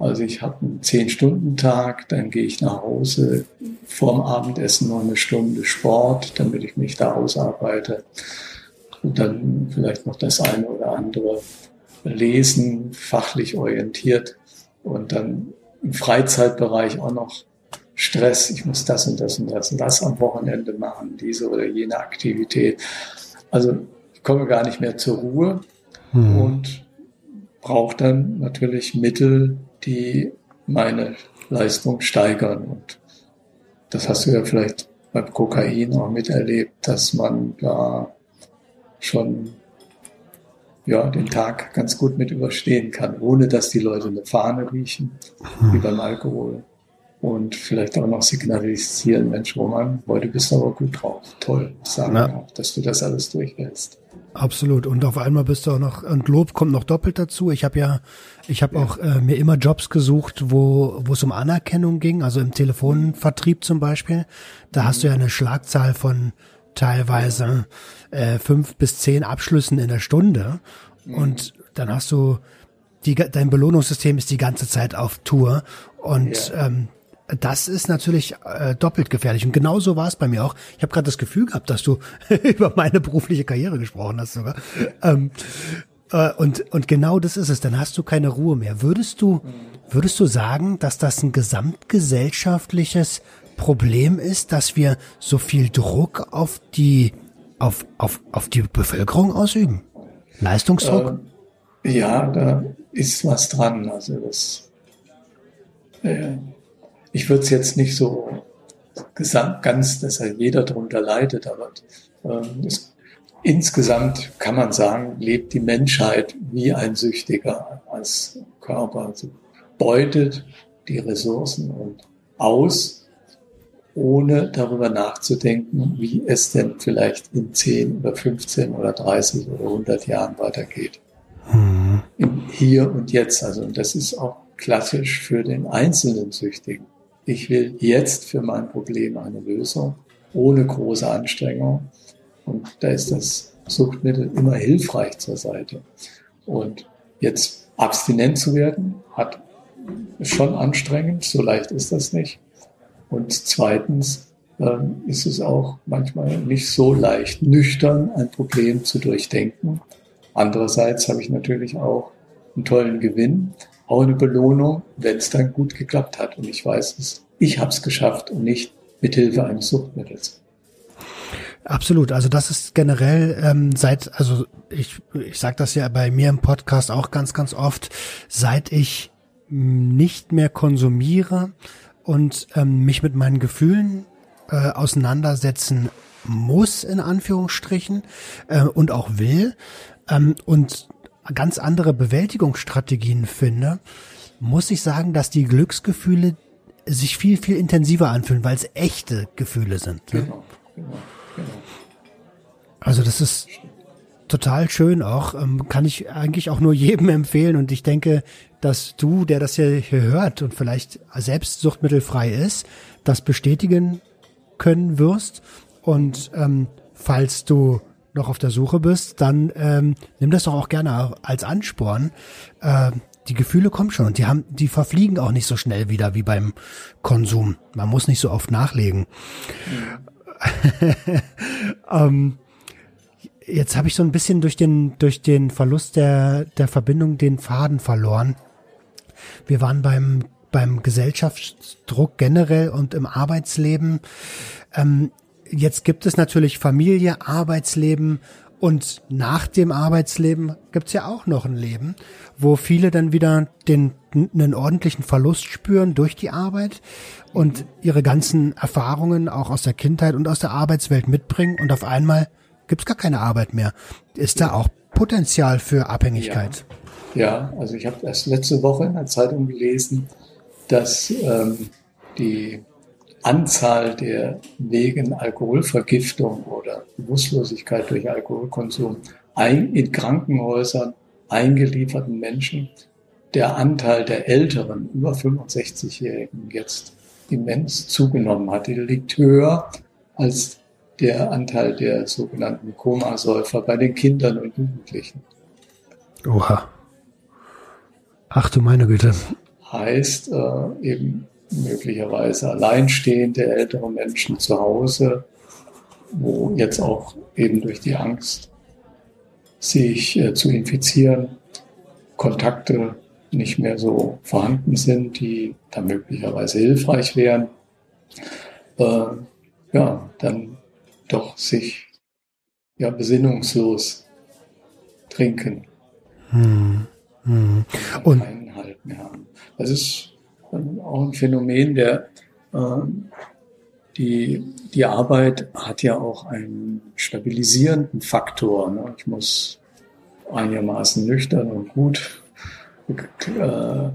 B: also ich habe einen Zehn-Stunden-Tag, dann gehe ich nach Hause, vorm Abendessen noch eine Stunde Sport, damit ich mich da ausarbeite. Und dann vielleicht noch das eine oder andere lesen, fachlich orientiert. Und dann im Freizeitbereich auch noch Stress. Ich muss das und das und das und das am Wochenende machen, diese oder jene Aktivität. Also komme gar nicht mehr zur Ruhe hm. und brauche dann natürlich Mittel, die meine Leistung steigern. Und das hast du ja vielleicht beim Kokain auch miterlebt, dass man da schon ja, den Tag ganz gut mit überstehen kann, ohne dass die Leute eine Fahne riechen, hm. wie beim Alkohol. Und vielleicht auch noch signalisieren, Mensch, Roman, heute bist du aber gut drauf. Toll, sagen ja. auch, dass du das alles durchhältst.
A: Absolut. Und auf einmal bist du auch noch, und Lob kommt noch doppelt dazu. Ich habe ja, ich habe auch äh, mir immer Jobs gesucht, wo wo es um Anerkennung ging, also im Telefonvertrieb zum Beispiel. Da mhm. hast du ja eine Schlagzahl von teilweise äh, fünf bis zehn Abschlüssen in der Stunde. Mhm. Und dann hast du die, dein Belohnungssystem ist die ganze Zeit auf Tour. Und ja. ähm, das ist natürlich äh, doppelt gefährlich. Und genau so war es bei mir auch. Ich habe gerade das Gefühl gehabt, dass du über meine berufliche Karriere gesprochen hast sogar. Ähm, äh, und, und genau das ist es. Dann hast du keine Ruhe mehr. Würdest du, würdest du sagen, dass das ein gesamtgesellschaftliches Problem ist, dass wir so viel Druck auf die, auf, auf, auf die Bevölkerung ausüben? Leistungsdruck?
B: Äh, ja, da ist was dran. Also das, äh, ich würde es jetzt nicht so ganz, dass halt jeder darunter leidet, aber ähm, es, insgesamt kann man sagen, lebt die Menschheit wie ein Süchtiger als Körper. Also beutet die Ressourcen und aus, ohne darüber nachzudenken, wie es denn vielleicht in 10 oder 15 oder 30 oder 100 Jahren weitergeht. Mhm. Im Hier und Jetzt. Also, und das ist auch klassisch für den einzelnen Süchtigen. Ich will jetzt für mein Problem eine Lösung, ohne große Anstrengung. Und da ist das Suchtmittel immer hilfreich zur Seite. Und jetzt abstinent zu werden, hat ist schon anstrengend, so leicht ist das nicht. Und zweitens ähm, ist es auch manchmal nicht so leicht, nüchtern ein Problem zu durchdenken. Andererseits habe ich natürlich auch einen tollen Gewinn, auch eine Belohnung, wenn es dann gut geklappt hat. Und ich weiß es, ich habe es geschafft und nicht mit Hilfe eines Suchtmittels.
A: Absolut. Also das ist generell ähm, seit, also ich, ich sage das ja bei mir im Podcast auch ganz, ganz oft, seit ich nicht mehr konsumiere und ähm, mich mit meinen Gefühlen äh, auseinandersetzen muss, in Anführungsstrichen, äh, und auch will, ähm, und ganz andere Bewältigungsstrategien finde, muss ich sagen, dass die Glücksgefühle sich viel, viel intensiver anfühlen, weil es echte Gefühle sind. Ne? Genau, genau, genau. Also das ist total schön auch. Ähm, kann ich eigentlich auch nur jedem empfehlen. Und ich denke, dass du, der das hier, hört und vielleicht selbst suchtmittelfrei ist, das bestätigen können wirst. Und ähm, falls du noch auf der Suche bist, dann ähm, nimm das doch auch gerne als Ansporn. Äh, die Gefühle kommen schon und die haben, die verfliegen auch nicht so schnell wieder wie beim Konsum. Man muss nicht so oft nachlegen. Mhm. ähm, jetzt habe ich so ein bisschen durch den durch den Verlust der der Verbindung den Faden verloren. Wir waren beim beim Gesellschaftsdruck generell und im Arbeitsleben. Ähm, jetzt gibt es natürlich Familie, Arbeitsleben und nach dem Arbeitsleben gibt's ja auch noch ein Leben, wo viele dann wieder den einen ordentlichen Verlust spüren durch die Arbeit und ihre ganzen Erfahrungen auch aus der Kindheit und aus der Arbeitswelt mitbringen und auf einmal gibt's gar keine Arbeit mehr. Ist da auch Potenzial für Abhängigkeit?
B: Ja, ja also ich habe erst letzte Woche in der Zeitung gelesen, dass ähm, die Anzahl der wegen Alkoholvergiftung oder Bewusstlosigkeit durch Alkoholkonsum ein, in Krankenhäusern eingelieferten Menschen, der Anteil der älteren, über 65-Jährigen jetzt immens zugenommen hat. Der liegt höher als der Anteil der sogenannten Komasäufer bei den Kindern und Jugendlichen.
A: Oha. Ach du meine Güte.
B: Heißt äh, eben möglicherweise alleinstehende ältere Menschen zu Hause, wo jetzt auch eben durch die Angst, sich äh, zu infizieren, Kontakte nicht mehr so vorhanden sind, die da möglicherweise hilfreich wären, äh, ja, dann doch sich ja besinnungslos trinken.
A: Hm. Hm. Und
B: Halt mehr haben. Das ist auch ein Phänomen, der äh, die, die Arbeit hat ja auch einen stabilisierenden Faktor. Ne? Ich muss einigermaßen nüchtern und gut äh,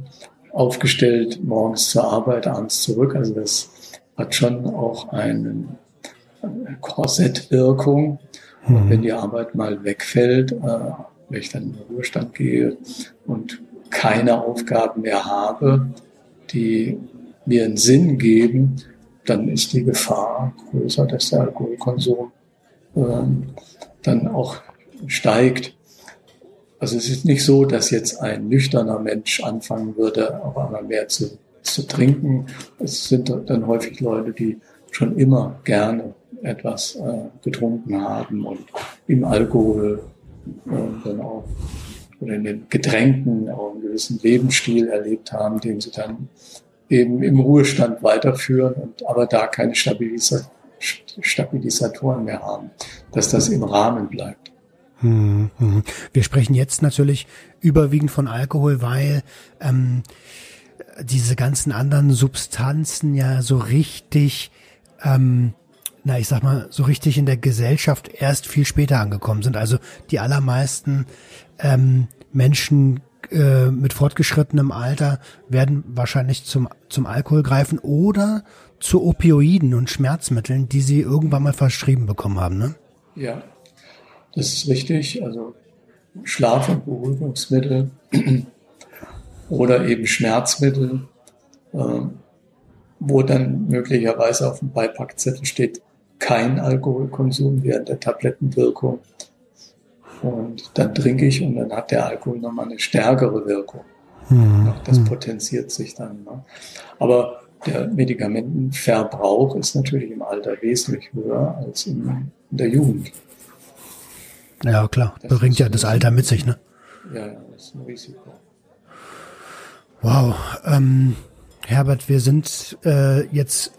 B: aufgestellt morgens zur Arbeit, abends zurück. Also das hat schon auch eine Korsettwirkung. Mhm. Wenn die Arbeit mal wegfällt, äh, wenn ich dann in den Ruhestand gehe und keine Aufgaben mehr habe, die mir einen Sinn geben, dann ist die Gefahr größer, dass der Alkoholkonsum ähm, dann auch steigt. Also es ist nicht so, dass jetzt ein nüchterner Mensch anfangen würde, auf einmal mehr zu, zu trinken. Es sind dann häufig Leute, die schon immer gerne etwas äh, getrunken haben und im Alkohol äh, dann auch oder in den Getränken auch einen gewissen Lebensstil erlebt haben, den sie dann eben im Ruhestand weiterführen und aber da keine Stabilisa Stabilisatoren mehr haben, dass das im Rahmen bleibt.
A: Hm, hm. Wir sprechen jetzt natürlich überwiegend von Alkohol, weil ähm, diese ganzen anderen Substanzen ja so richtig, ähm, na ich sag mal, so richtig in der Gesellschaft erst viel später angekommen sind. Also die allermeisten ähm, Menschen äh, mit fortgeschrittenem Alter werden wahrscheinlich zum, zum Alkohol greifen oder zu Opioiden und Schmerzmitteln, die sie irgendwann mal verschrieben bekommen haben, ne?
B: Ja, das ist richtig. Also Schlaf- und Beruhigungsmittel oder eben Schmerzmittel, äh, wo dann möglicherweise auf dem Beipackzettel steht, kein Alkoholkonsum während der Tablettenwirkung. Und dann trinke ich und dann hat der Alkohol nochmal eine stärkere Wirkung. Hm. Das hm. potenziert sich dann. Ne? Aber der Medikamentenverbrauch ist natürlich im Alter wesentlich höher als in, der Jugend.
A: Ja, klar. Das Bringt ja das Alter mit sich, ne?
B: Ja, das ist ein Risiko.
A: Wow. Ähm, Herbert, wir sind äh, jetzt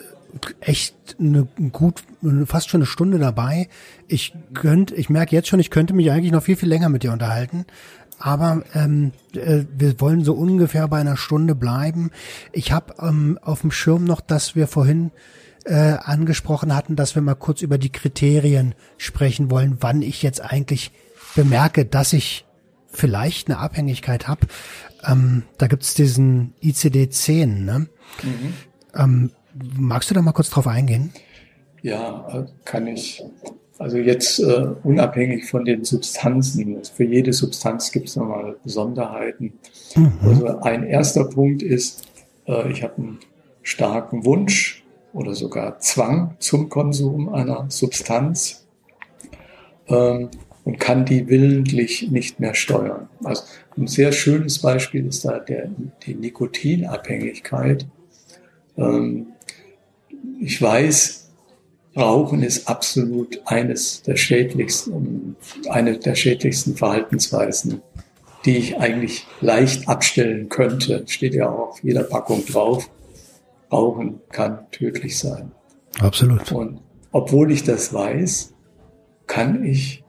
A: echt eine gut, fast schon eine Stunde dabei. Ich könnte, ich merke jetzt schon, ich könnte mich eigentlich noch viel, viel länger mit dir unterhalten. Aber ähm, äh, wir wollen so ungefähr bei einer Stunde bleiben. Ich habe ähm, auf dem Schirm noch, dass wir vorhin äh, angesprochen hatten, dass wir mal kurz über die Kriterien sprechen wollen, wann ich jetzt eigentlich bemerke, dass ich vielleicht eine Abhängigkeit habe. Ähm, da gibt's diesen ICD-10. Ne? Mhm. Ähm, Magst du da mal kurz drauf eingehen?
B: Ja, kann ich. Also jetzt äh, unabhängig von den Substanzen. Für jede Substanz gibt es nochmal Besonderheiten. Mhm. Also ein erster Punkt ist, äh, ich habe einen starken Wunsch oder sogar Zwang zum Konsum einer Substanz ähm, und kann die willentlich nicht mehr steuern. Also ein sehr schönes Beispiel ist da der, die Nikotinabhängigkeit. Ähm, ich weiß, Rauchen ist absolut eines der schädlichsten, eine der schädlichsten Verhaltensweisen, die ich eigentlich leicht abstellen könnte. Steht ja auch auf jeder Packung drauf. Rauchen kann tödlich sein.
A: Absolut.
B: Und obwohl ich das weiß, kann ich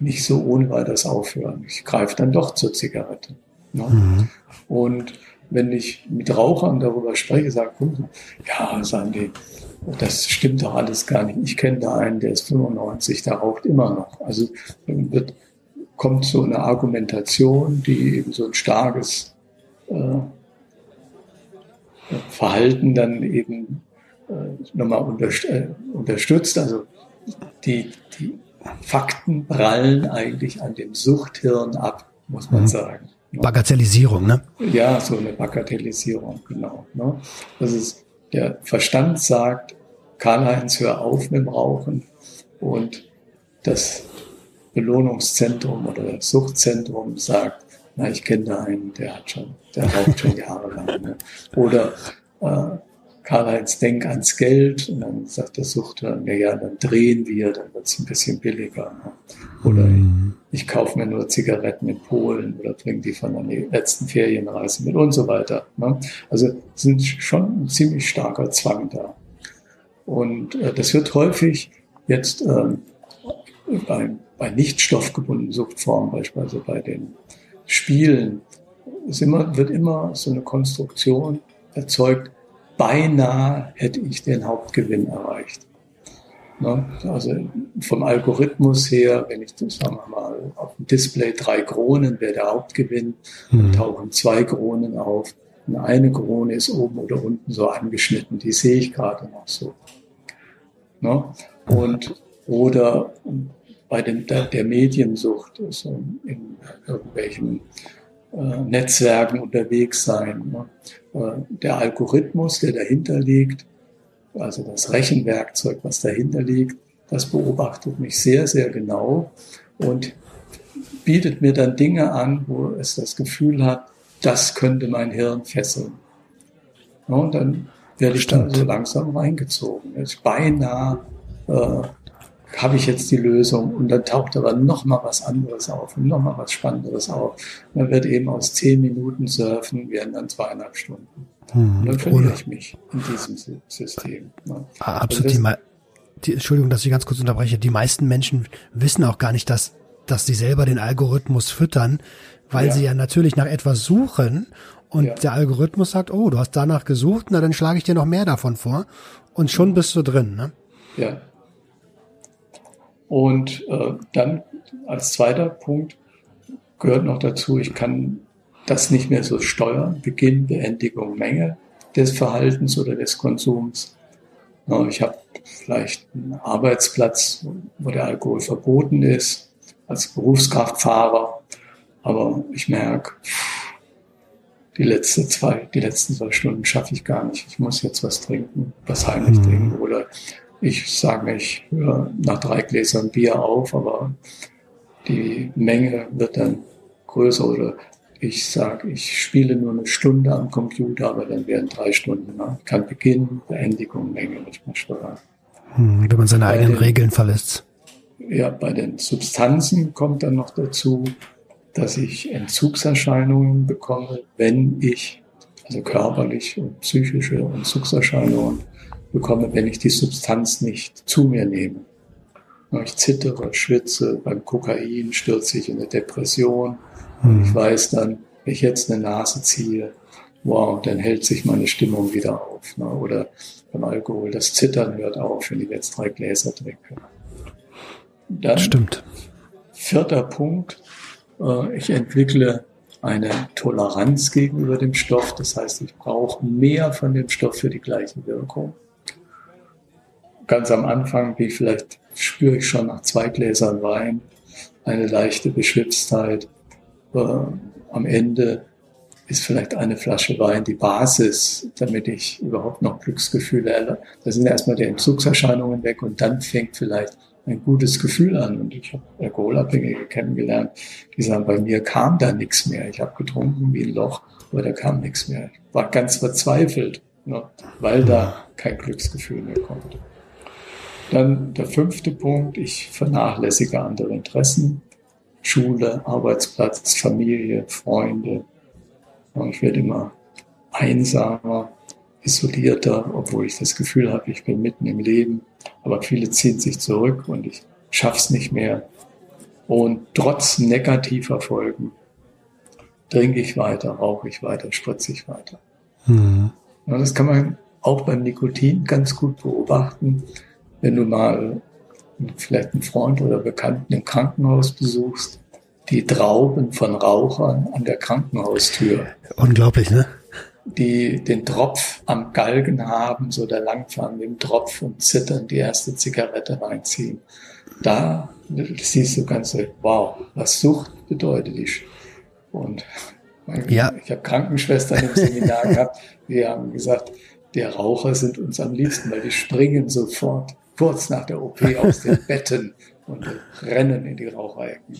B: nicht so ohne weiteres aufhören. Ich greife dann doch zur Zigarette. Ne? Mhm. Und wenn ich mit Rauchern darüber spreche, sage, ja, sagen die, das stimmt doch alles gar nicht. Ich kenne da einen, der ist 95, der raucht immer noch. Also wird, kommt so eine Argumentation, die eben so ein starkes äh, Verhalten dann eben äh, nochmal unterst äh, unterstützt. Also die, die Fakten prallen eigentlich an dem Suchthirn ab, muss man mhm. sagen.
A: Bagatellisierung, ne?
B: Ja, so eine Bagatellisierung, genau. Ne? Das ist, der Verstand sagt, Karl-Heinz, hör auf mit dem Rauchen und das Belohnungszentrum oder das Suchtzentrum sagt, na, ich kenne da einen, der hat schon, der raucht schon jahrelang. Ne? Oder äh, Karl-Heinz, denk ans Geld. Und dann sagt der Suchter, na ja, dann drehen wir, dann wird es ein bisschen billiger. Ne? Oder mm. ich, ich kaufe mir nur Zigaretten in Polen oder bringe die von der letzten Ferienreise mit und so weiter. Ne? Also sind schon ein ziemlich starker Zwang da. Und äh, das wird häufig jetzt ähm, beim bei nicht stoffgebundenen Suchtformen, beispielsweise bei den Spielen, ist immer, wird immer so eine Konstruktion erzeugt, beinahe hätte ich den Hauptgewinn erreicht. Ne? Also vom Algorithmus her, wenn ich, sagen wir mal, auf dem Display drei Kronen wäre der Hauptgewinn, dann mhm. tauchen zwei Kronen auf und eine Krone ist oben oder unten so angeschnitten. Die sehe ich gerade noch so. Ne? Und, oder bei dem, der, der Mediensucht, also in irgendwelchen Netzwerken unterwegs sein. Ne? Äh, der Algorithmus, der dahinter liegt, also das Rechenwerkzeug, was dahinter liegt, das beobachtet mich sehr, sehr genau und bietet mir dann Dinge an, wo es das Gefühl hat, das könnte mein Hirn fesseln. Und dann werde ich da so langsam reingezogen. Ich beinahe äh, habe ich jetzt die Lösung und dann taucht aber noch mal was anderes auf und noch mal was Spannenderes auf. Man wird eben aus zehn Minuten surfen, werden dann zweieinhalb Stunden. Hm, und dann verliere ich mich in diesem System.
A: Ne? Ah, absolut. Die, die, Entschuldigung, dass ich ganz kurz unterbreche. Die meisten Menschen wissen auch gar nicht, dass, dass sie selber den Algorithmus füttern, weil ja. sie ja natürlich nach etwas suchen und ja. der Algorithmus sagt, oh, du hast danach gesucht, na dann schlage ich dir noch mehr davon vor und schon bist du drin. Ne?
B: Ja, und äh, dann als zweiter Punkt gehört noch dazu, ich kann das nicht mehr so steuern, Beginn, Beendigung, Menge des Verhaltens oder des Konsums. Ich habe vielleicht einen Arbeitsplatz, wo der Alkohol verboten ist, als Berufskraftfahrer, aber ich merke, die, letzte zwei, die letzten zwei Stunden schaffe ich gar nicht. Ich muss jetzt was trinken, was heimlich mhm. trinken oder ich sage, ich höre nach drei Gläsern Bier auf, aber die Menge wird dann größer oder ich sage, ich spiele nur eine Stunde am Computer, aber dann werden drei Stunden. Ne? Kann Beginn, Beendigung, Menge nicht mehr steuern.
A: Hm, wenn man seine bei eigenen den, Regeln verlässt.
B: Ja, bei den Substanzen kommt dann noch dazu, dass ich Entzugserscheinungen bekomme, wenn ich, also körperlich und psychische Entzugserscheinungen, bekomme, wenn ich die Substanz nicht zu mir nehme. Ich zittere, schwitze, beim Kokain stürze ich in eine Depression. Und ich hm. weiß dann, wenn ich jetzt eine Nase ziehe, wow, dann hält sich meine Stimmung wieder auf. Ne? Oder beim Alkohol, das Zittern hört auf, wenn ich jetzt drei Gläser trinke.
A: Dann, Stimmt.
B: Vierter Punkt, äh, ich entwickle eine Toleranz gegenüber dem Stoff. Das heißt, ich brauche mehr von dem Stoff für die gleiche Wirkung ganz am Anfang, wie vielleicht spüre ich schon nach zwei Gläsern Wein eine leichte Beschwipstheit. Äh, am Ende ist vielleicht eine Flasche Wein die Basis, damit ich überhaupt noch Glücksgefühle erlebe. Da sind erstmal die Entzugserscheinungen weg und dann fängt vielleicht ein gutes Gefühl an. Und ich habe Alkoholabhängige kennengelernt, die sagen, bei mir kam da nichts mehr. Ich habe getrunken wie ein Loch, aber da kam nichts mehr. Ich war ganz verzweifelt, ne, weil da kein Glücksgefühl mehr kommt. Dann der fünfte Punkt, ich vernachlässige andere Interessen. Schule, Arbeitsplatz, Familie, Freunde. Ich werde immer einsamer, isolierter, obwohl ich das Gefühl habe, ich bin mitten im Leben. Aber viele ziehen sich zurück und ich schaff's nicht mehr. Und trotz negativer Folgen trinke ich weiter, rauche ich weiter, spritze ich weiter. Mhm. das kann man auch beim Nikotin ganz gut beobachten wenn du mal vielleicht einen Freund oder Bekannten im Krankenhaus besuchst, die Trauben von Rauchern an der Krankenhaustür.
A: Unglaublich, ne?
B: Die den Tropf am Galgen haben, so da langfahren mit dem Tropf und zittern, die erste Zigarette reinziehen. Da siehst du ganz, wow, was Sucht bedeutet. Ich. Und ja. ich habe Krankenschwestern im Seminar gehabt, die haben gesagt, der Raucher sind uns am liebsten, weil die springen sofort kurz nach der OP aus den Betten und rennen in die Raucherecken.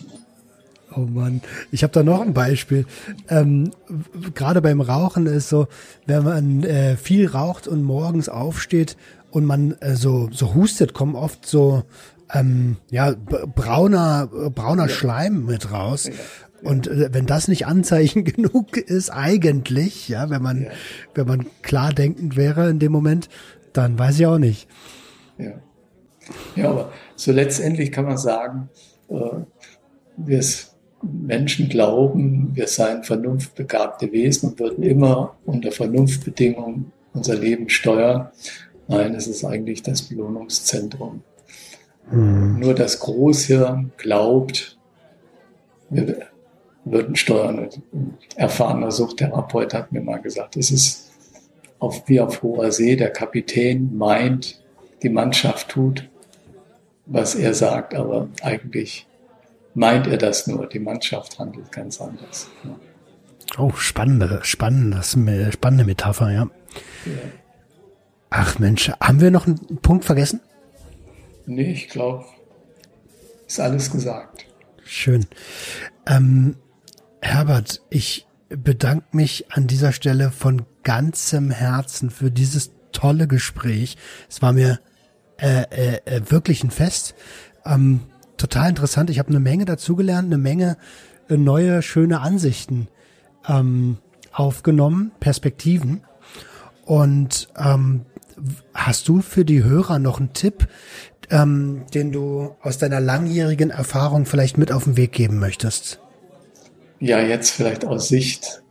A: Oh Mann, ich habe da noch ein Beispiel. Ähm, Gerade beim Rauchen ist so, wenn man äh, viel raucht und morgens aufsteht und man äh, so so hustet, kommen oft so ähm, ja brauner brauner ja. Schleim mit raus. Ja. Und äh, wenn das nicht Anzeichen genug ist, eigentlich, ja, wenn man, ja. wenn man klar denkend wäre in dem Moment, dann weiß ich auch nicht.
B: Ja. Ja, aber so letztendlich kann man sagen, äh, wir Menschen glauben, wir seien vernunftbegabte Wesen und würden immer unter Vernunftbedingungen unser Leben steuern. Nein, es ist eigentlich das Belohnungszentrum. Mhm. Nur das Großhirn glaubt, wir würden steuern. Ein erfahrener Suchttherapeut hat mir mal gesagt, es ist auf, wie auf hoher See, der Kapitän meint, die Mannschaft tut, was er sagt, aber eigentlich meint er das nur. Die Mannschaft handelt ganz anders. Ja.
A: Oh, spannende, spannende, spannende Metapher, ja. ja. Ach Mensch, haben wir noch einen Punkt vergessen?
B: Nee, ich glaube, ist alles gesagt.
A: Schön. Ähm, Herbert, ich bedanke mich an dieser Stelle von ganzem Herzen für dieses tolle Gespräch. Es war mir äh, äh, äh wirklich ein Fest. Ähm, total interessant. Ich habe eine Menge dazugelernt, eine Menge äh, neue, schöne Ansichten ähm, aufgenommen, Perspektiven. Und ähm, hast du für die Hörer noch einen Tipp, ähm, den du aus deiner langjährigen Erfahrung vielleicht mit auf den Weg geben möchtest?
B: Ja, jetzt vielleicht aus Sicht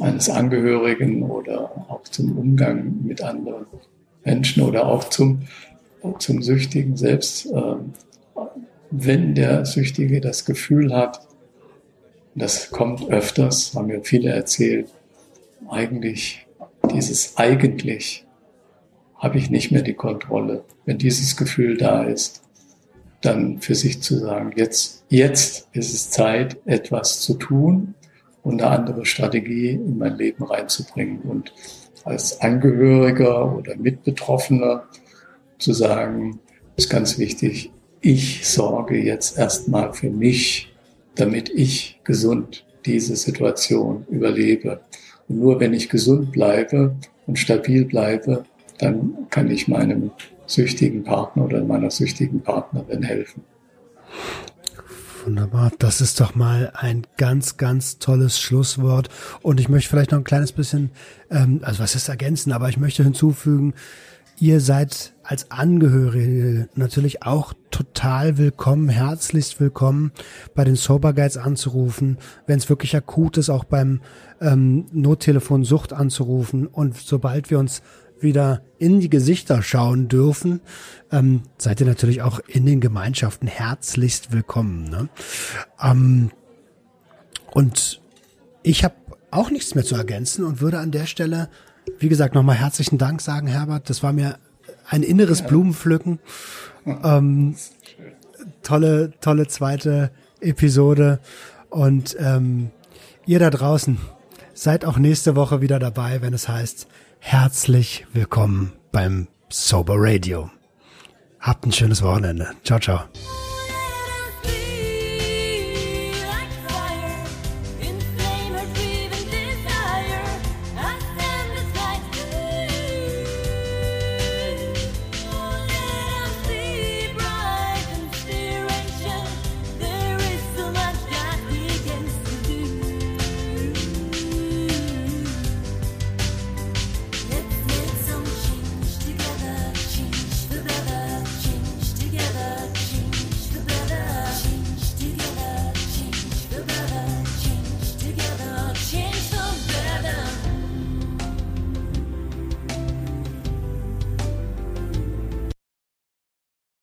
B: eines Angehörigen oder auch zum Umgang mit anderen Menschen oder auch zum, zum Süchtigen selbst. Ähm, wenn der Süchtige das Gefühl hat, das kommt öfters, haben mir viele erzählt, eigentlich dieses eigentlich habe ich nicht mehr die Kontrolle. Wenn dieses Gefühl da ist, dann für sich zu sagen, jetzt, jetzt ist es Zeit, etwas zu tun und eine andere Strategie in mein Leben reinzubringen. Und als Angehöriger oder Mitbetroffener zu sagen, ist ganz wichtig, ich sorge jetzt erstmal für mich, damit ich gesund diese Situation überlebe. Und nur wenn ich gesund bleibe und stabil bleibe, dann kann ich meinem süchtigen Partner oder meiner süchtigen Partnerin helfen.
A: Wunderbar. Das ist doch mal ein ganz, ganz tolles Schlusswort. Und ich möchte vielleicht noch ein kleines bisschen, ähm, also was ist ergänzen, aber ich möchte hinzufügen, ihr seid als Angehörige natürlich auch total willkommen, herzlichst willkommen, bei den Sober Guides anzurufen, wenn es wirklich akut ist, auch beim ähm, Nottelefon Sucht anzurufen. Und sobald wir uns wieder in die Gesichter schauen dürfen, ähm, seid ihr natürlich auch in den Gemeinschaften herzlichst willkommen. Ne? Ähm, und ich habe auch nichts mehr zu ergänzen und würde an der Stelle, wie gesagt, nochmal herzlichen Dank sagen, Herbert. Das war mir ein inneres ja. Blumenpflücken. Ähm, tolle, tolle zweite Episode. Und ähm, ihr da draußen seid auch nächste Woche wieder dabei, wenn es heißt, herzlich willkommen beim Sober Radio. Habt ein schönes Wochenende. Ciao, ciao.